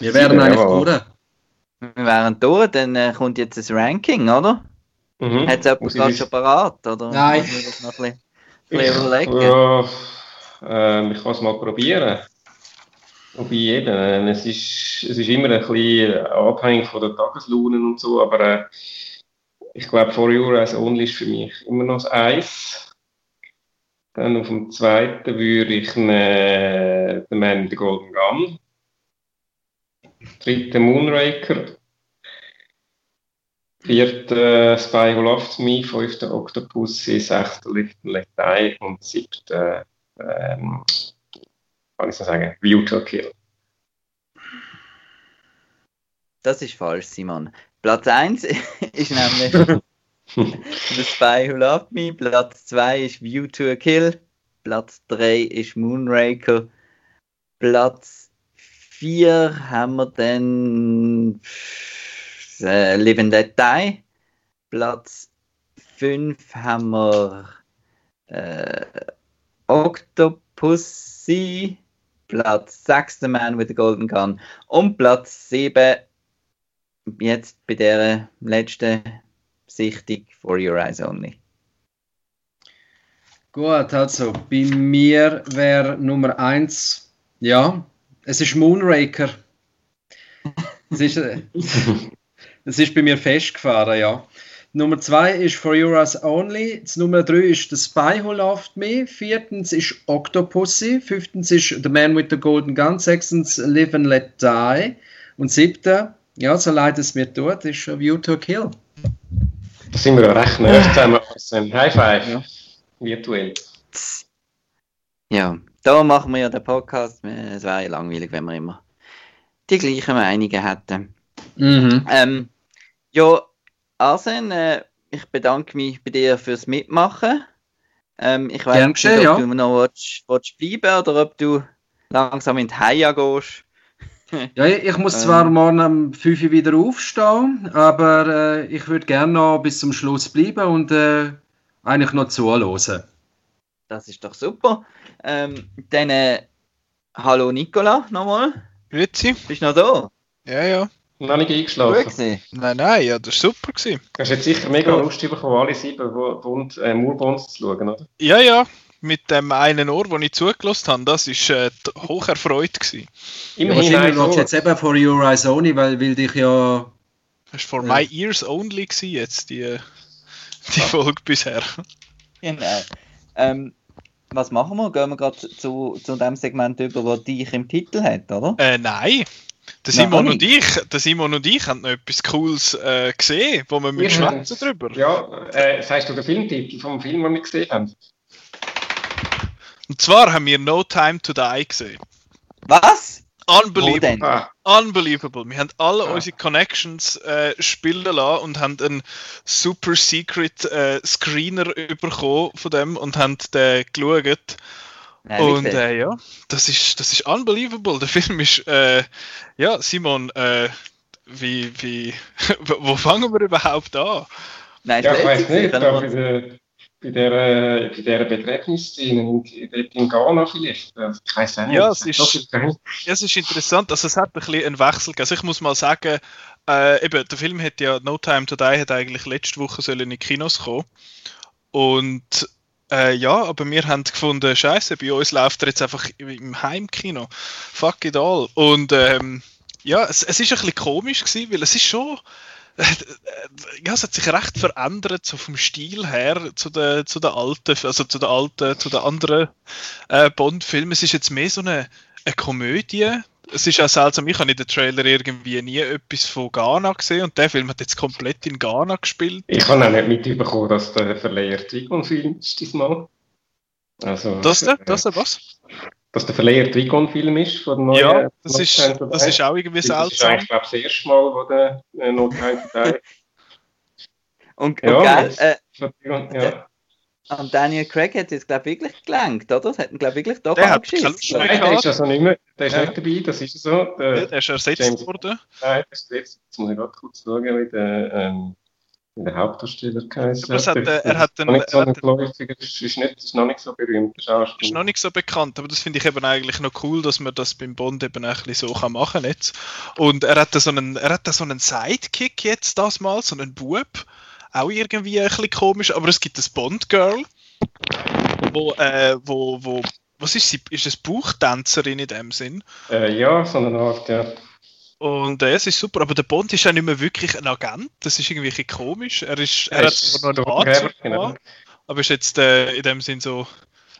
Wir wären eigentlich durch. Wir wären durch, dann äh, kommt jetzt das Ranking, oder? Mhm. Hat es jemand gerade schon parat? Oder Nein. Muss das noch ein bisschen, ein überlegen? Ja, äh, ich kann es mal probieren. Bei jedem. Es ist, es ist immer ein bisschen abhängig von der Tageslaune und so, aber äh, ich glaube, For Your Eyes Only ist für mich immer noch das Eis. Dann auf dem zweiten würde ich äh, The Man with the Golden Gun. Dritte Moonraker. Vierte äh, Spy Who Loved Me. Fünfte Octopussy. Sechste Let Die. Und siebte, ähm, kann ich so sagen, View to a Kill. Das ist falsch, Simon. Platz 1 ist nämlich The Spy Who Loved Me. Platz 2 ist View to a Kill. Platz 3 ist Moonraker. Platz 4 haben wir dann äh, and Let Die. Platz 5 haben wir äh, Octopussy. Platz 6 The Man with the Golden Gun. Und Platz 7 jetzt bei der letzten Sichtung For Your Eyes Only. Gut, also bei mir wäre Nummer 1, ja, es ist Moonraker. Es ist, äh, es ist bei mir festgefahren, ja. Nummer 2 ist For Your Eyes Only. Das Nummer 3 ist The Spy Who Loved Me. Viertens ist Octopussy. Fünftens ist The Man with the Golden Gun. Sechstens Live and Let Die. Und siebter, ja, so leid es mir tut, ist A View to a Kill. Da sind wir ja recht nah zusammen. High Five. Ja. Virtuell. Ja, da machen wir ja den Podcast. Es wäre ja langweilig, wenn wir immer die gleichen Meinungen hätten. Mhm. Ähm, ja, Arsen, äh, ich bedanke mich bei dir fürs Mitmachen. Ähm, ich weiß nicht, ob ja. du noch willst, willst bleiben oder ob du langsam in die Haia gehst. Ja, ich muss zwar Ähm. morgen um 5 Uhr wieder aufstehen, aber äh, ich würde gerne noch bis zum Schluss bleiben und äh, eigentlich noch zuhören. Das ist doch super. Ähm, dann, äh, hallo Nicola nochmal. Grüezi. Bist du noch da? Ja, ja. Noch nicht eingeschlafen. gewesen. Nein, nein, ja, das war super. Gewesen. Hast jetzt sicher mega Lust bekommen, alle sieben Wo- Bund, äh, Moorbonds zu schauen, oder? Ja, ja. Mit dem einen Ohr, das ich zugelassen habe, das war äh, hoch erfreut. Gewesen. Ja, Immerhin wahrscheinlich du Ohr. jetzt eben For Your Eyes Only, weil, weil dich ja... Das war for Ja. my ears only gewesen, jetzt, die, die Folge bisher. Genau. Ähm, was machen wir? Gehen wir gerade zu, zu dem Segment über, das dich im Titel hat, oder? Äh, nein. Der Simon, und ich, der Simon und ich haben noch etwas Cooles äh, gesehen, wo wir mit Ja. schwätzen drüber. Ja, äh, sagst du den Filmtitel vom Film, den wir gesehen haben? Und zwar haben wir No Time to Die gesehen. Was? Unbelievable. Ah, Unbelievable. Wir haben alle Ja. unsere Connections äh, spielen lassen und haben einen super secret äh, Screener bekommen von dem und haben den geschaut. Nein, Und äh, ja, das ist, das ist unbelievable. Der Film ist, äh, ja, Simon, äh, wie, wie, wo fangen wir überhaupt an? Nein, ja, ich ist weiß nicht, da wir- bei der, bei der, äh, bei der Begräbnisszene in, in Ghana vielleicht. Also, Ich weiß auch nicht. Ja, Das es ist- es ist interessant, also es hat ein bisschen einen Wechsel gegeben. Also ich muss mal sagen, äh, eben, der Film hat ja No Time to Die hat eigentlich letzte Woche sollen in die Kinos kommen. Und äh, ja, aber wir haben gefunden, scheiße, bei uns läuft er jetzt einfach im Heimkino. Fuck it all. Und ähm, ja, es, es ist ein bisschen komisch gewesen, weil es ist schon ja, es hat sich recht verändert, so vom Stil her zu den, zu den alten, also zu den alten, zu den anderen äh, Bond-Filmen. Es ist jetzt mehr so eine, eine Komödie. Es ist auch seltsam, ich habe in den Trailer irgendwie nie etwas von Ghana gesehen und der Film hat jetzt komplett in Ghana gespielt. Ich habe auch nicht mitbekommen, dass der Verleiher Trigon-Film ist diesmal. Also, Das da? äh, Das da was? Dass der Verleiher Trigon-Film ist von der neuen Ja, das No ist, das ist auch irgendwie Das ist seltsam. eigentlich, glaube ich, das erste Mal, wo der äh, No Time to Die Und, Ja, und gell, das- äh, Trigon, ja. an Daniel Craig hat es, glaube ich, wirklich gelenkt, oder? Das hat ihn, glaube ich, wirklich doch Der angeschissen. Nein, der ist also nicht mehr, der ist Ja. nicht dabei, das ist so. Der, Ja, Der ist ersetzt James- worden. Nein, das ist jetzt, jetzt muss ich gerade kurz schauen, wie der, ähm, wie der Hauptdarsteller geheißen es hat, äh, er hat einen- nicht so ein geläufiger, ist, ist, nicht, ist noch nicht so berühmt, der Ist noch nicht so bekannt, aber das finde ich eben eigentlich noch cool, dass man das beim Bond eben ein bisschen so kann machen jetzt. Und er hat da so einen, er hat da so einen Sidekick jetzt das mal, so einen Bub, auch irgendwie ein bisschen komisch, aber es gibt das Bond Girl, wo, äh, wo, wo, was ist sie? Ist es Buchtänzerin in dem Sinn? Äh, ja, so eine Art, ja. Und äh, es ist super, aber der Bond ist ja nicht mehr wirklich ein Agent, das ist irgendwie komisch. Er ist, er, Er hat ist zwar noch einen genau. aber ist jetzt äh, in dem Sinn so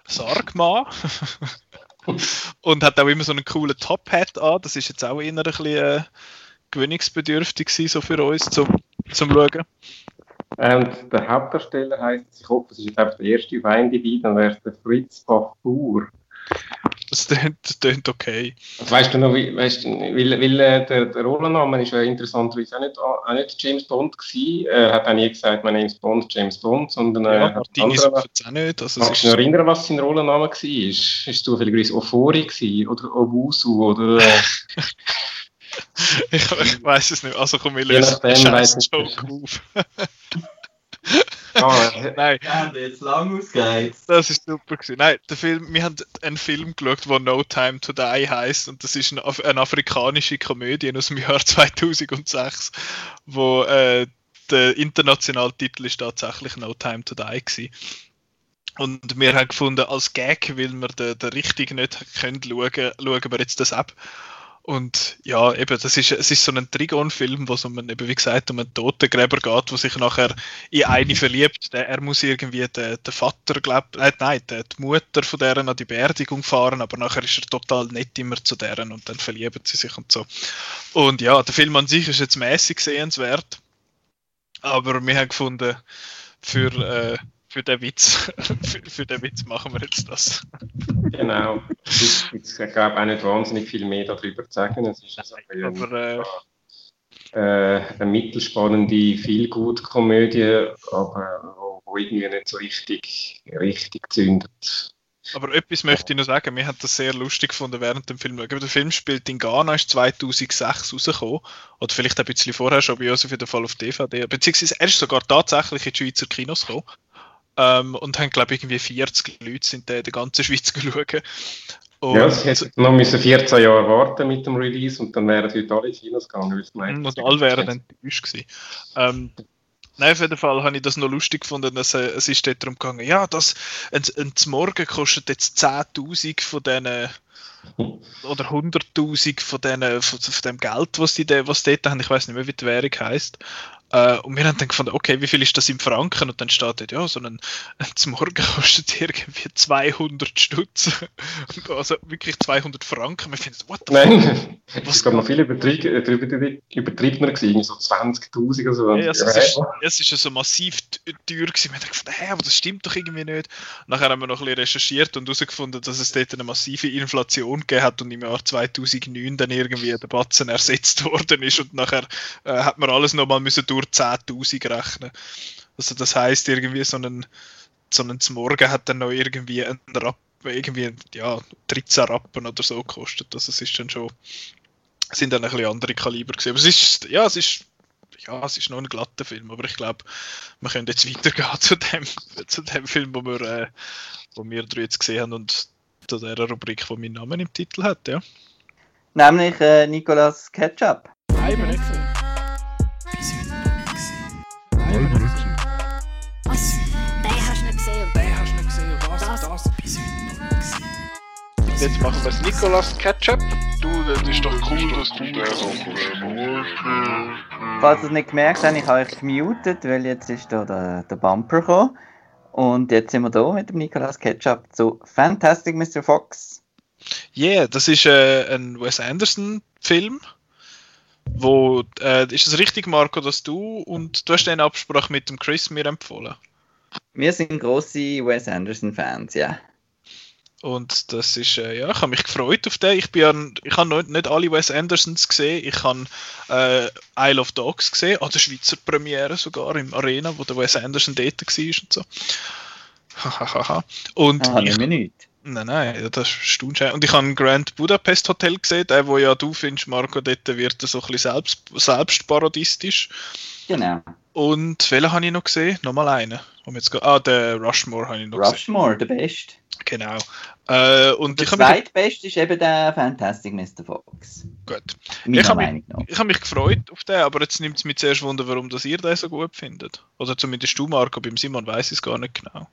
Sargmann. und hat auch immer so einen coolen Top-Hat an. Das ist jetzt auch eher ein bisschen äh, gewöhnungsbedürftig so für uns zum, zum Schauen. Und der Hauptdarsteller heißt, ich hoffe, es ist jetzt einfach der erste auf IMDb, dann wäre es der Fritz Bafur. Das klingt okay. Also weißt du noch, wie, weißt, weil, weil äh, der, der Rollenname ist ja interessanterweise auch nicht, auch nicht James Bond gewesen. Er hat auch nie gesagt, mein Name ist Bond, James Bond, sondern äh, ja, Martinis auch nicht. Also Kannst du dich erinnern, was sein Rollenname war? Ist es zufälligerweise Ofori gewesen oder Obusu oder... Äh, ich, ich weiß es nicht. Also komm, ich löse den Joke auf. Oh, Nein. Ja, jetzt lang ausgeht. Das ist super gewesen. Nein, der Film, wir haben einen Film geschaut, der No Time to Die heißt und das ist eine, eine afrikanische Komödie aus dem Jahr 2006, wo äh, der internationale Titel ist tatsächlich No Time to Die gewesen. Und wir haben gefunden, als Gag, weil wir den, den richtig nicht können schauen, schauen wir jetzt das ab. Und ja, eben, das ist, es ist so ein Trigon-Film, wo es um einen, eben wie gesagt, um einen Totengräber geht, der sich nachher in eine verliebt. Der, er muss irgendwie den, den Vater, glaub, äh, nein, die, die Mutter von deren an die Beerdigung fahren, aber nachher ist er total nett immer zu deren und dann verlieben sie sich und so. Und ja, der Film an sich ist jetzt mäßig sehenswert, aber wir haben gefunden, für, äh, für den Witz, für, für, den Witz machen wir jetzt das. Genau. Ich glaube auch nicht wahnsinnig viel mehr darüber zu sagen. Es ist also aber, äh, äh, eine mittelspannende, viel gut Komödie, aber wo, wo, irgendwie nicht so richtig, richtig zündet. Aber etwas möchte ich noch sagen, wir haben das sehr lustig gefunden während dem Film. Der Film spielt in Ghana, ist 2006 rausgekommen. Oder vielleicht ein bisschen vorher schon bei uns auf jeden Fall auf DVD. Beziehungsweise er ist sogar tatsächlich in die Schweizer Kinos gekommen ähm, und haben, glaube ich, irgendwie 40 Leute sind in der ganzen Schweiz geschaut. Und ja, sie hätten noch müssen 14 Jahre warten mit dem Release und dann wären heute alle Kinos gegangen. Und alle wären enttäuscht gewesen. Ähm, Nein, auf jeden Fall habe ich das noch lustig gefunden. Dass, äh, es ist dort darum gegangen, ja, das, ein, ein Morgen kostet jetzt 10.000 von diesen oder 100.000 von, denen, von, von dem Geld, was die was dort haben. Ich weiß nicht mehr, wie die Währung heisst. Uh, und wir haben dann gefunden, okay, wie viel ist das in Franken? Und dann steht dort, ja, so ein, zum Morgen kostet irgendwie 200 Stutz. also wirklich 200 Franken. Wir finden, what the Nein, was ist noch viel übertriebener gewesen, so 20.000 oder so. Ja, also ja, es, ist, es ist ja so massiv teuer gewesen. Wir haben gefunden, hä, aber das stimmt doch irgendwie nicht. Nachher haben wir noch ein bisschen recherchiert und herausgefunden, dass es dort eine massive Inflation gegeben hat und im Jahr 2009 dann irgendwie der Batzen ersetzt worden ist und nachher äh, hat man alles nochmal müssen durch 10.000 rechnen. Also das heißt irgendwie so ein so ein Morgen hat dann noch irgendwie ein Rappen, irgendwie ja 13 Rappen oder so gekostet. Also es ist dann schon sind dann ein bisschen andere Kaliber gesehen. Aber es ist ja es ist ja, es ist noch ein glatter Film, aber ich glaube, wir können jetzt weitergehen zu dem, zu dem Film, wo wir, äh, wo wir drei jetzt gesehen haben und zu der Rubrik, die meinen Namen im Titel hat, ja. Nämlich äh, Nicolas Ketchup. Nein, Jetzt machen wir es Nicolas Ketchup. Du, das ist doch cool, dass du den Falls ihr es nicht gemerkt habt, ich habe euch gemutet, weil jetzt ist da der, der Bumper gekommen. Und jetzt sind wir da mit dem Nicolas Ketchup zu Fantastic Mr. Fox. Yeah, das ist äh, ein Wes Anderson-Film. Wo, äh, ist es richtig, Marco, dass du und du hast den Absprache mit dem Chris mir empfohlen? Wir sind große Wes Anderson-Fans, ja. Und das ist, äh, ja, ich habe mich gefreut auf den. Ich bin ja, ich habe nicht, nicht alle Wes Andersons gesehen. Ich habe äh, Isle of Dogs gesehen, an der Schweizer Premiere sogar im Arena, wo der Wes Anderson dort war und so. und ah, ich, nicht. Nein, nein, das unschön. Und ich habe ein Grand Budapest Hotel gesehen, der, wo ja du findest, Marco, dort wird er so ein bisschen selbst, selbstparodistisch. Genau. Und welchen habe ich noch gesehen? Nochmal einen. ah, der Rushmore habe ich noch Rushmore, gesehen. der Beste. Genau. Äh, und der zweitbeste ist eben der Fantastic Mr. Fox. Gut. Meiner ich habe mich, hab mich gefreut auf den, aber jetzt nimmt es mich zuerst Wunder, warum das ihr den so gut findet. Oder zumindest du, Marco, beim Simon weiß ich es gar nicht genau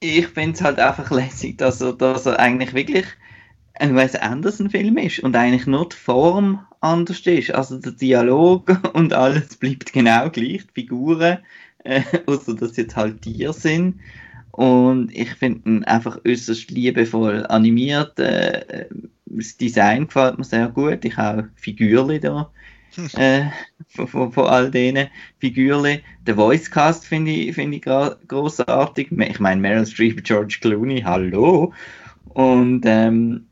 ich finde es halt einfach lässig, dass er, dass er eigentlich wirklich ein Wes Anderson-Film ist und eigentlich nur die Form anders ist. Also der Dialog und alles bleibt genau gleich, die Figuren, äh, außer dass jetzt halt Tiere sind. Und ich finde ihn einfach äußerst liebevoll animiert. Äh, das Design gefällt mir sehr gut. Ich habe Figürchen da. äh, von, von, von, all diesen Figürchen. Der Voicecast finde ich, find ich großartig. Ich meine, Meryl Streep, George Clooney, hallo. Und ähm,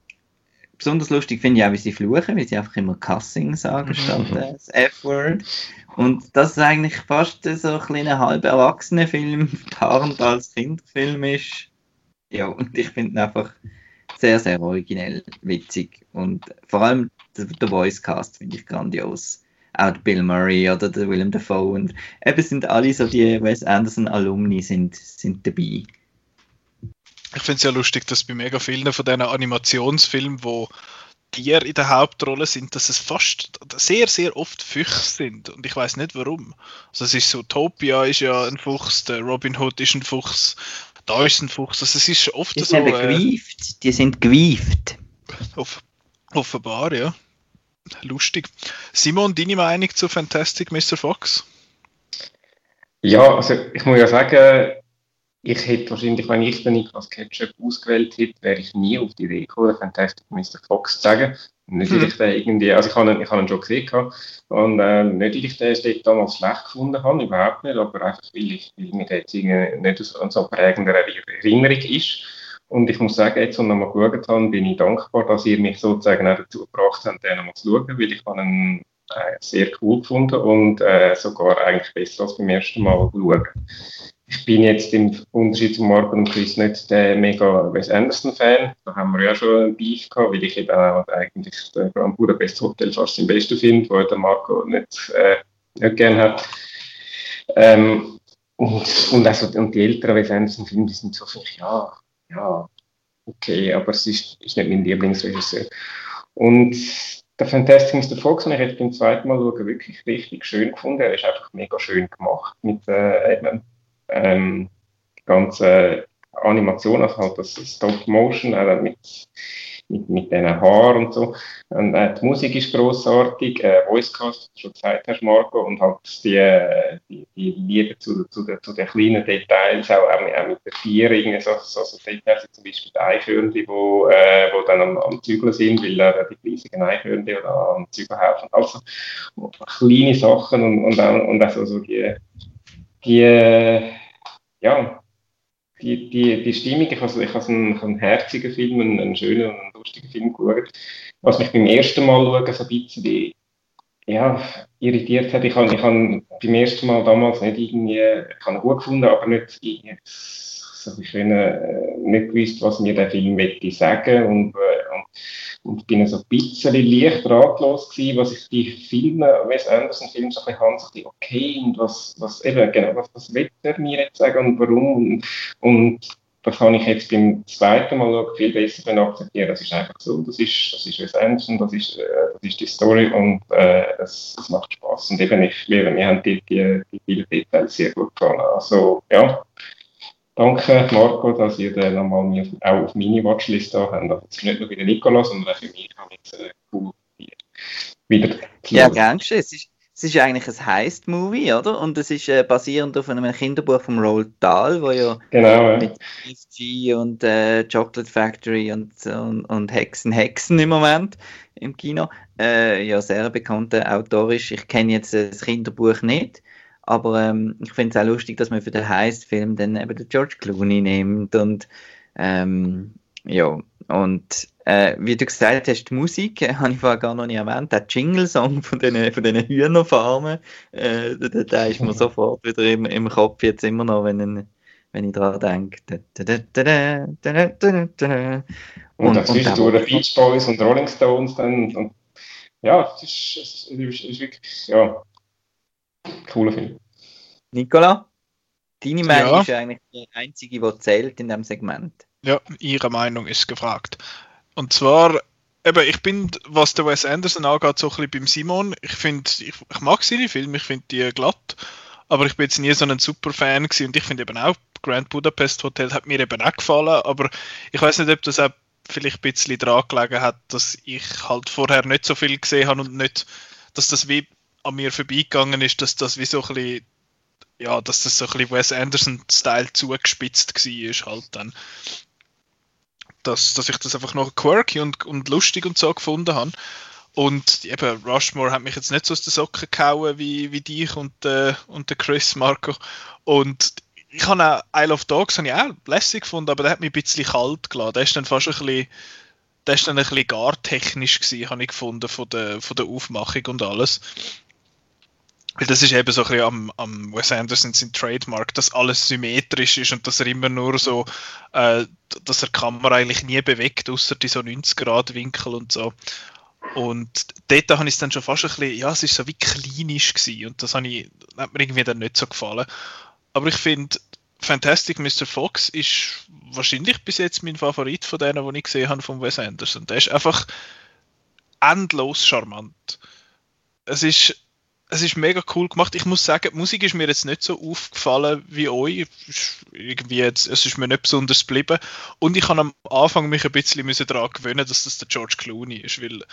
besonders lustig finde ich auch, wie sie fluchen, wie sie einfach immer Cussing sagen statt äh, das F-Word. Und das ist eigentlich fast so ein kleiner halb erwachsener Film, tarnt als Kinderfilm ist. Ja, und ich finde ihn einfach sehr, sehr originell, witzig. Und vor allem der, der Voicecast finde ich grandios. Auch Bill Murray oder der Willem Dafoe. Und eben sind alle so die Wes Anderson Alumni sind, sind dabei. Ich finde es ja lustig, dass bei mega vielen von diesen Animationsfilmen, wo Tiere in der Hauptrolle sind, dass es fast sehr, sehr oft Füchse sind. Und ich weiß nicht warum. Also es ist so, Topia ist ja ein Fuchs, der Robin Hood ist ein Fuchs, da ist ein Fuchs. Also es ist oft die so. Sind äh, gewieft. Die sind gewieft. Off offenbar, ja. Lustig. Simon, deine Meinung zu Fantastic Mr. Fox? Ja, also ich muss ja sagen, ich hätte wahrscheinlich, wenn ich den Niklas Ketchup ausgewählt hätte, wäre ich nie auf die Idee gekommen, Fantastic Mr. Fox sagen. Nicht, hm. ich den irgendwie, also ich habe ihn, ich habe ihn schon gesehen gehabt, und äh, nicht, weil ich den dort damals schlecht gefunden habe, überhaupt nicht, aber einfach, weil, ich, weil mir jetzt irgendwie nicht so, so prägende Erinnerung ist. Und ich muss sagen, jetzt, als ich nochmal geschaut habe, bin ich dankbar, dass ihr mich sozusagen auch dazu gebracht habt, den nochmal zu schauen, weil ich ihn äh, sehr cool gefunden und äh, sogar eigentlich besser als beim ersten Mal schauen ich bin jetzt im Unterschied zu Marco und Chris nicht der mega Wes Anderson-Fan. Da haben wir ja schon ein Beef gehabt, weil ich eben auch eigentlich den Grand Budapest Hotel fast den besten finde, wo der Marco nicht, äh, nicht gern hat. Ähm, und, und, also, und die älteren Wes Anderson-Filme, sind so für ja, ja, okay, aber es ist, ist nicht mein Lieblingsregisseur. Und der Fantastic Mr. Fox habe ich jetzt beim zweiten Mal schauen wirklich richtig schön gefunden. Er ist einfach mega schön gemacht mit äh, ähm, ganze Animation, also halt das Stop Motion, äh, mit, mit, mit diesen Haaren und so. Und, äh, die Musik ist großartig, äh, Voicecast, schon gesagt hast, Marco, und halt die, äh, die, die Liebe zu, zu, den, zu den kleinen Details, auch, auch, mit, auch mit den Tieren, so, so, so Details, zum Beispiel die Eichhörnchen, wo, äh, wo dann am, am Zügeln sind, weil äh, die riesigen Eichhörnchen oder am Zügeln helfen. Also kleine Sachen und, und, auch, und auch so, so die die, ja, die, die, die Stimmung, ich habe, ich habe einen, einen herzigen Film, einen, einen schönen und lustigen Film geschaut, was mich beim ersten Mal schauen so ein bisschen ja, irritiert hat. Ich habe, ich habe beim ersten Mal damals nicht irgendwie, ich habe gut gefunden, aber nicht irgendwie so ich äh, nicht gewusst, was mir der Film möchte sagen und, äh, und und bin so ein bisschen leicht ratlos gewesen, was ich die Filme, Wes Anderson Filme so ein bisschen habe, okay, und was, was eben, genau, was, was will er mir jetzt sagen und warum und, und das kann ich jetzt beim zweiten Mal noch viel besser akzeptieren. Das ist einfach so, das ist, das ist Wes Anderson, das ist, äh, das ist die Story und äh, es, es macht Spaß. Und eben, ich liebe, mir haben die, die, die vielen Details sehr gut gefallen. Also, ja, Danke, Marco, dass ihr den nochmal auch auf meine Watchlist da habt. Also nicht nur für den sondern auch für mich habe ich äh, cool wieder Ja, gern geschehen. Es ist, es ist eigentlich ein Heist-Movie, oder? Und es ist äh, basierend auf einem Kinderbuch von Roald Dahl, wo ja, genau, ja. mit G und äh, Chocolate Factory und, und, und Hexen, Hexen im Moment im Kino äh, ja sehr bekannter Autor ist. Ich kenne jetzt das Kinderbuch nicht. Aber ähm, ich finde es auch lustig, dass man für den Heist-Film dann eben den George Clooney nimmt und ähm, ja, und äh, wie du gesagt hast, die Musik, äh, habe ich vorher gar noch nicht erwähnt, der Jingle-Song von den, von den Hühnerfarmen, äh, der, der ist mir sofort wieder im, im Kopf jetzt immer noch, wenn, wenn ich daran denke. Und, und zwischendurch Beach Boys und Rolling Stones dann, und, ja, es ist, es ist, ist wirklich, ja, Cooler Film. Nicola, deine Meinung ja. ist eigentlich die einzige, die zählt in diesem Segment. Ja, ihre Meinung ist gefragt. Und zwar, eben, ich bin, was der Wes Anderson angeht, so ein bisschen beim Simon. Ich finde, ich, ich, mag seine Filme, ich finde die glatt, aber ich bin jetzt nie so ein Super-Fan gewesen und ich finde eben auch, Grand Budapest Hotel hat mir eben auch gefallen, aber ich weiß nicht, ob das auch vielleicht ein bisschen dran gelegen hat, dass ich halt vorher nicht so viel gesehen habe und nicht, dass das wie an mir vorbeigegangen ist, dass das wie so ein bisschen ja, dass das so ein Wes Anderson-Style zugespitzt war, halt dann. Dass, dass ich das einfach noch quirky und, und lustig und so gefunden habe. Und eben, Rushmore hat mich jetzt nicht so aus den Socken gehauen wie, wie dich und, äh, und der Chris Marco. Und ich habe auch Isle of Dogs ich auch lässig gefunden, aber der hat mich ein bisschen kalt gelassen. Der ist dann fast ein bisschen, der ist dann ein bisschen gar technisch gewesen, habe ich gefunden, von der, von der Aufmachung und alles. Weil das ist eben so ein bisschen am, am Wes Anderson sein Trademark, dass alles symmetrisch ist und dass er immer nur so, äh, dass er die Kamera eigentlich nie bewegt, außer die so 90-Grad-Winkel und so. Und dort habe ich es dann schon fast ein bisschen, ja, es ist so wie klinisch gewesen und das, habe ich, hat mir irgendwie dann nicht so gefallen. Aber ich finde, Fantastic Mr. Fox ist wahrscheinlich bis jetzt mein Favorit von denen, die ich gesehen habe von Wes Anderson. Der ist einfach endlos charmant. Es ist, es ist mega cool gemacht. Ich muss sagen, die Musik ist mir jetzt nicht so aufgefallen wie euch. Irgendwie jetzt, es ist mir nicht besonders geblieben. Und ich habe am Anfang mich ein bisschen daran gewöhnen, dass das der George Clooney ist, weil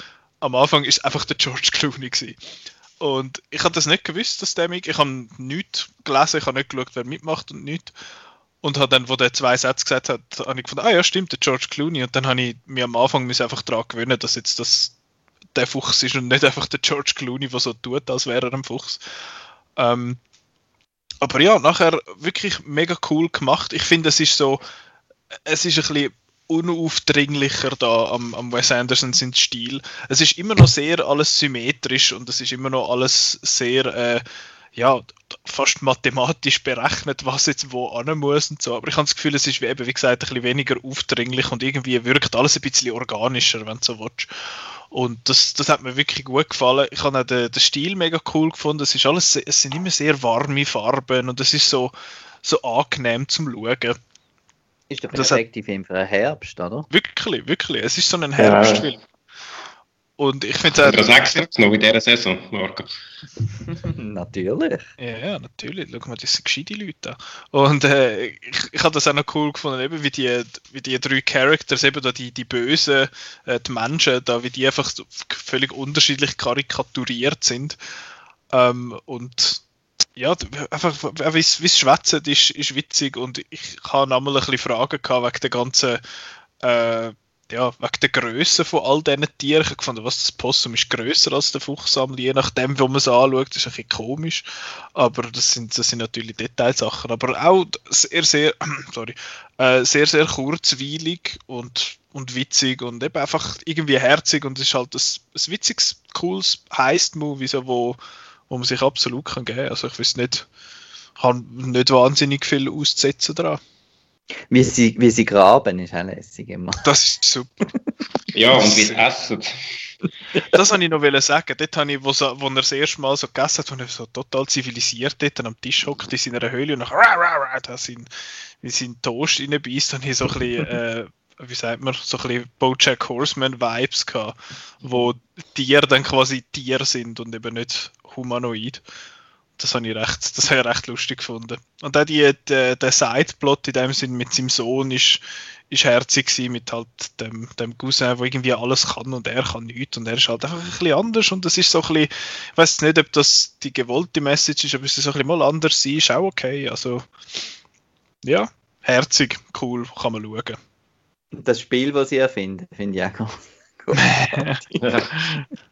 am Anfang ist einfach der George Clooney gewesen. Und ich habe das nicht gewusst, dass der mich, ich habe nichts gelesen, ich habe nicht geschaut, wer mitmacht und nichts. Und habe dann, wo der zwei Sätze gesagt hat, habe ich gefunden, ah ja, stimmt, der George Clooney. Und dann habe ich mir am Anfang einfach daran gewöhnen, dass jetzt das der Fuchs ist und nicht einfach der George Clooney, der so tut, als wäre er ein Fuchs. Ähm, aber ja, nachher wirklich mega cool gemacht. Ich finde, es ist so, es ist ein bisschen unaufdringlicher da am, am Wes Anderson sind Stil. Es ist immer noch sehr alles symmetrisch und es ist immer noch alles sehr äh, ja, fast mathematisch berechnet, was jetzt wo an muss und so. Aber ich habe das Gefühl, es ist eben, wie gesagt, ein bisschen weniger aufdringlich und irgendwie wirkt alles ein bisschen organischer, wenn du so willst. Und das, das hat mir wirklich gut gefallen. Ich habe auch den, den Stil mega cool gefunden. Es, ist alles, es sind immer sehr warme Farben und es ist so, so angenehm zum Schauen. Ist der perfekte Film für einen Herbst, oder? Wirklich, wirklich. Es ist so ein Herbstfilm. Ja. Und ich finde es auch. Du sagst noch in dieser Saison, Marco. natürlich. Ja, ja, natürlich. Schau mal, das sind gescheite Leute. Und äh, ich, ich habe das auch noch cool gefunden, eben wie die, wie die drei Characters, eben da die, die Bösen, äh, die Menschen, da wie die einfach völlig unterschiedlich karikaturiert sind. Ähm, und ja, einfach, wie es schwätzen ist, ist witzig und ich habe nochmal ein bisschen Fragen gehabt wegen der ganzen, äh, ja, wegen der Größe von all diesen Tieren. Ich gefunden, was das Possum ist größer als der Fuchsammel, je nachdem, wo man es anschaut, das ist ein bisschen komisch, aber das sind, das sind natürlich Detailsachen, aber auch sehr, sehr, sorry, äh, sehr, sehr kurzweilig und und witzig und eben einfach irgendwie herzig und es ist halt ein, ein witziges, cooles Heist-Movie, so, wo, wo man sich absolut kann geben kann. Also ich weiß nicht, habe nicht wahnsinnig viel auszusetzen daran. Wie sie, wie sie graben, ist auch lässig immer. Das ist super. ja, und wie sie essen. das wollte ich noch sagen. Dort habe ich, wo, so, wo er das erste Mal so gegessen hat, er so total zivilisiert dort am Tisch hockt in seiner Höhle und nach da sind, wie sein Toast reinbeißt, habe ich so ein bisschen, äh, wie sagt man, so ein bisschen Bojack Horseman Vibes gehabt, wo Tiere dann quasi Tiere sind und eben nicht humanoid. Das habe ich recht, das habe ich recht lustig gefunden. Und auch die, die, der Sideplot in dem Sinn mit seinem Sohn ist, ist herzig gewesen, mit halt dem, dem Cousin, der irgendwie alles kann und er kann nichts und er ist halt einfach ein bisschen anders und das ist so ein bisschen, ich weiß nicht, ob das die gewollte Message ist, aber es ist so ein bisschen mal anders sein, ist auch okay, also ja, herzig, cool, kann man schauen. Das Spiel, das sie erfinden, finde ich auch gut.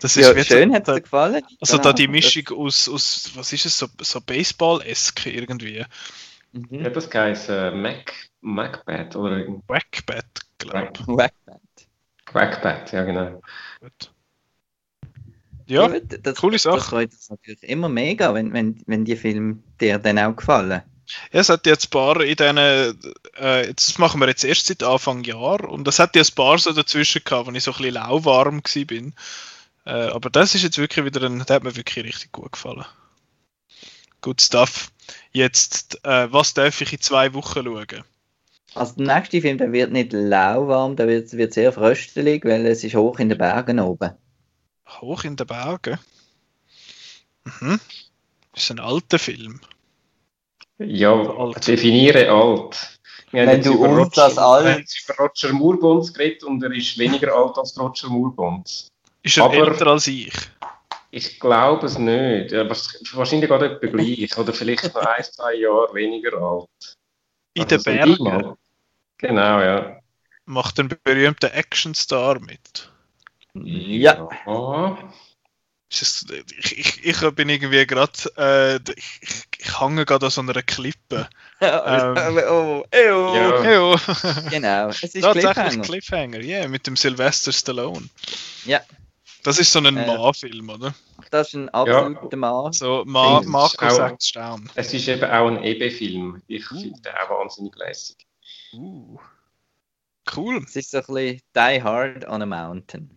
Das ist ja, schön, hat es dir gefallen. Also genau. da die Mischung aus, aus, was ist es, so, so Baseball-esk irgendwie. Mhm. Ja, das heißt äh, Mac, Macbeth oder... Wackbat, glaube ich. Wackbat. Wackbat, ja genau. Gut. Ja, Gut, das, coole Sache. Das freut uns natürlich immer mega, wenn, wenn, wenn die Filme dir dann auch gefallen. Ja, es hat jetzt ein paar in diesen, äh, jetzt machen wir jetzt erst seit Anfang Jahr und es hat ja ein paar so dazwischen gehabt, wo ich so ein bisschen lauwarm war. Äh, aber das ist jetzt wirklich wieder ein, der hat mir wirklich richtig gut gefallen. Good stuff. Jetzt, äh, was darf ich in zwei Wochen schauen? Also der nächste Film, der wird nicht lauwarm, der wird, wird sehr fröstelig, weil es ist hoch in den Bergen oben. Hoch in den Bergen? Mhm. Das ist ein alter Film. Ja, alt. definiere alt. Wir Wenn du uns Roger, das alt... Wir haben über Roger Moorbons geredet und er ist weniger alt als Roger Moorbons. Ist er Aber, älter als ich? Ich glaube es nicht. Ja, wahrscheinlich gerade etwa gleich. Oder vielleicht noch ein, zwei Jahre weniger alt. In den Also Bergen Genau, ja. macht ein berühmter Actionstar mit. Ja. Ja. Ist ich, ich, ich bin irgendwie gerade, äh, ich, ich, ich hänge gerade an so einer Klippe. Ähm. oh, ew. Ja. Ja, Genau, es ist tatsächlich Cliffhanger. Cliffhanger, ja, mit dem Sylvester Stallone. Ja. Das ist so ein Äh. Ma-Film, oder? Das ist ein absoluter Mann. So, Ma Finde ich Marco sagt Stern. Es ist eben auch ein EB-Film. Ich finde den auch wahnsinnig lässig. Uh. Cool. Es ist so ein bisschen Die Hard on a Mountain.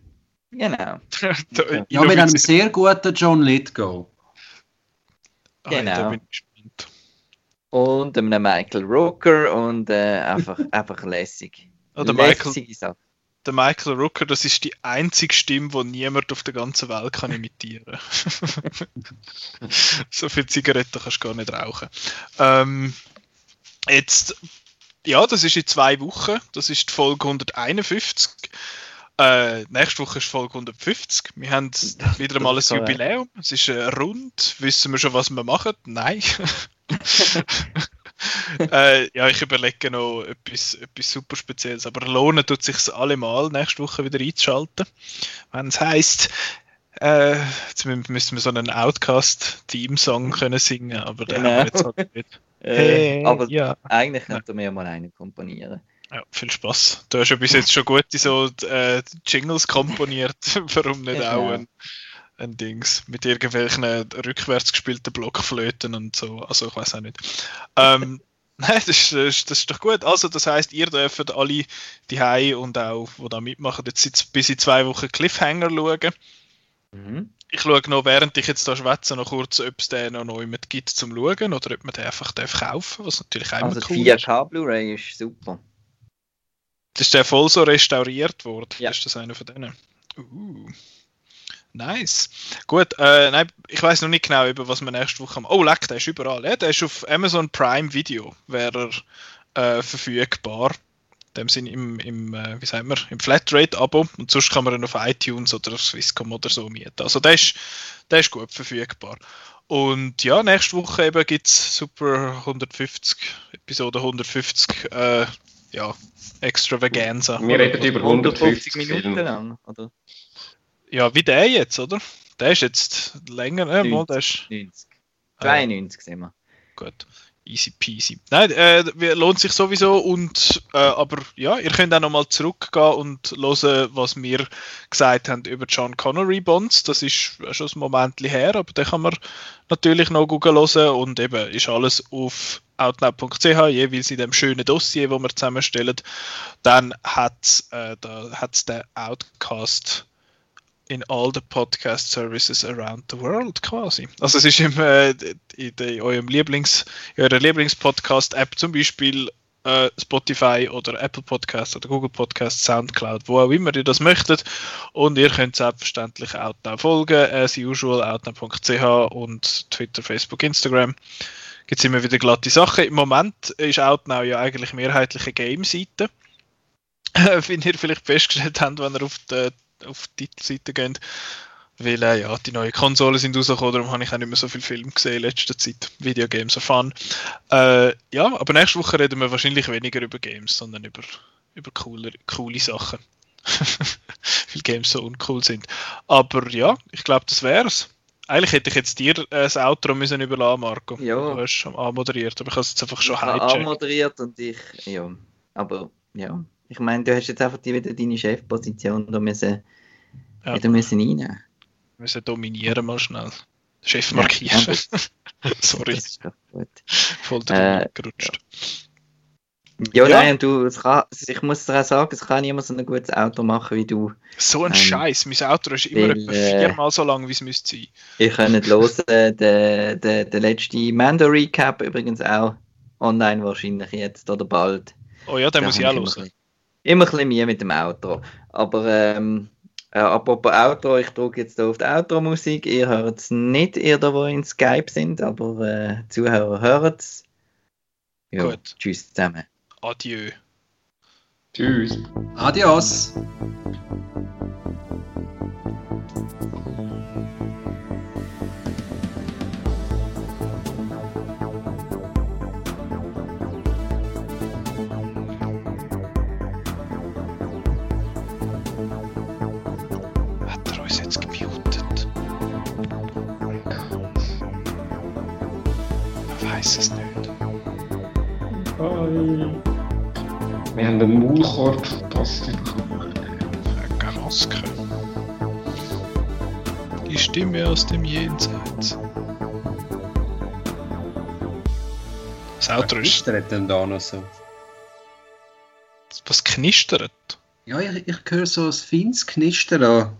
Genau. Da- Ja, mit einem sehr guten John Lithgow. Ah, Genau. gespannt. Und einem Michael Rooker und äh, einfach, einfach lässig. Ah, der Michael, Sache. Der Michael Rooker, das ist die einzige Stimme, die niemand auf der ganzen Welt kann imitieren So viel Zigaretten kannst du gar nicht rauchen. Ähm, jetzt, ja, das ist in zwei Wochen. Das ist die Folge 151. Äh, nächste Woche ist Folge 150. Wir haben wieder mal ein. Jubiläum. Es ist äh, rund. Wissen wir schon, was wir machen? Nein. äh, ja, ich überlege noch etwas, etwas super Spezielles. Aber lohnen tut sich allemal, nächste Woche wieder einzuschalten. Wenn es heisst, äh, jetzt mü- müssen wir so einen Outcast-Team-Song können singen, aber den Genau. haben wir jetzt halt nicht. Äh, aber ja. eigentlich könnte man ja mal einen komponieren. ja, viel Spaß. Du hast ja bis jetzt schon gute so äh, Jingles komponiert. Warum nicht Genau. auch ein, ein Dings mit irgendwelchen rückwärts gespielten Blockflöten und so. Also ich weiß auch nicht. Ähm, Nein, das ist, das, ist, doch gut. Also, das heisst, ihr dürft alle die und auch, die da mitmachen, jetzt bis in zwei Wochen Cliffhanger schauen. Mhm. Ich schaue noch, während ich jetzt da schwätze, noch kurz, ob es den noch neu mit gibt zum Schauen oder ob man den einfach darf kaufen was natürlich auch Also cool ist. 4K Blu-ray ist super. Das ist der voll so restauriert worden. Ja. Ist das einer von denen? Uh. Nice. Gut, äh, nein, ich weiß noch nicht genau, über was wir nächste Woche haben. Oh, leck, der ist überall. Ja, der ist auf Amazon Prime Video, wäre er äh, verfügbar. In dem Sinne im, im äh, wie sagt man, im Flatrate-Abo. Und sonst kann man ihn auf iTunes oder auf Swisscom oder so mieten. Also der ist, der ist gut verfügbar. Und ja, nächste Woche eben gibt es Super 150, Episode 150, äh, ja, Extravaganza. Wir reden über 150 Minuten lang. Oder Ja, wie der jetzt, oder? Der ist jetzt länger, äh, mal, 90. der ist 90. Ah, ja. 92 sind wir. gut. Easy peasy. Nein, äh, lohnt sich sowieso und äh, aber ja, ihr könnt auch nochmal zurückgehen und hören, was wir gesagt haben über John Connery Bonds. Das ist schon ein Moment her, aber den kann man natürlich noch googeln hören und eben ist alles auf outnow.ch, jeweils in dem schönen Dossier, wo wir zusammenstellen. Dann hat äh, da hat's den Outcast in all the podcast services around the world quasi. Also es ist im, äh, in, de, eurem Lieblings, in eurer Lieblingspodcast-App zum Beispiel äh, Spotify oder Apple Podcast oder Google Podcast, Soundcloud, wo auch immer ihr das möchtet. Und ihr könnt selbstverständlich Outnow folgen, as usual, outnow.ch und Twitter, Facebook, Instagram. Gibt es immer wieder glatte Sachen. Im Moment ist Outnow ja eigentlich mehrheitlich eine Game-Seite. Wie ihr vielleicht festgestellt habt, wenn ihr auf die, auf die Titelseite geht. Weil äh, ja, die neuen Konsolen sind rausgekommen, darum habe ich auch nicht mehr so viel Film gesehen in letzter Zeit. Videogames are fun. Äh, ja, aber nächste Woche reden wir wahrscheinlich weniger über Games, sondern über, über coole, coole Sachen. Weil Games so uncool sind. Aber ja, ich glaube, das wär's. Eigentlich hätte ich jetzt dir äh, das Outro müssen überlassen, Marco. Ja. Du hast schon anmoderiert, aber ich habe es jetzt einfach schon Ich habe hijacked. anmoderiert und ich, ja. Aber ja, ich meine, du hast jetzt einfach die, wieder deine Chefposition da müssen, Ja. wieder müssen reinnehmen. Wir müssen dominieren mal schnell. Chef markieren. ja, Sorry, voll Äh, gerutscht. Ja, Ja. nein, du, kann, ich muss dir auch sagen, es kann niemand so ein gutes Auto machen wie du. So ein ähm, Scheiß. Mein Outro ist immer weil, etwa äh, viermal so lang, wie es müsste sein. Ihr könnt hören, der, der, der letzte Mando-Recap übrigens auch online wahrscheinlich jetzt oder bald. Oh ja, den Da muss ich auch hören. Immer ein bisschen Mühe mit dem Outro. Aber ähm, äh, apropos Outro, ich drücke jetzt hier auf die Outro-Musik. Ihr hört es nicht, ihr da, wo in Skype sind, aber äh, Zuhörer hören es. Ja, Gut. tschüss zusammen. Adieu. Tschüss. Adios. Wir haben den Maulkorb verpasst. Keine Maske. Die Stimme aus dem Jenseits. Das Auto ist. Knistert denn da noch so? Was knistert? Ja, ich, ich höre so ein feines Knistern an.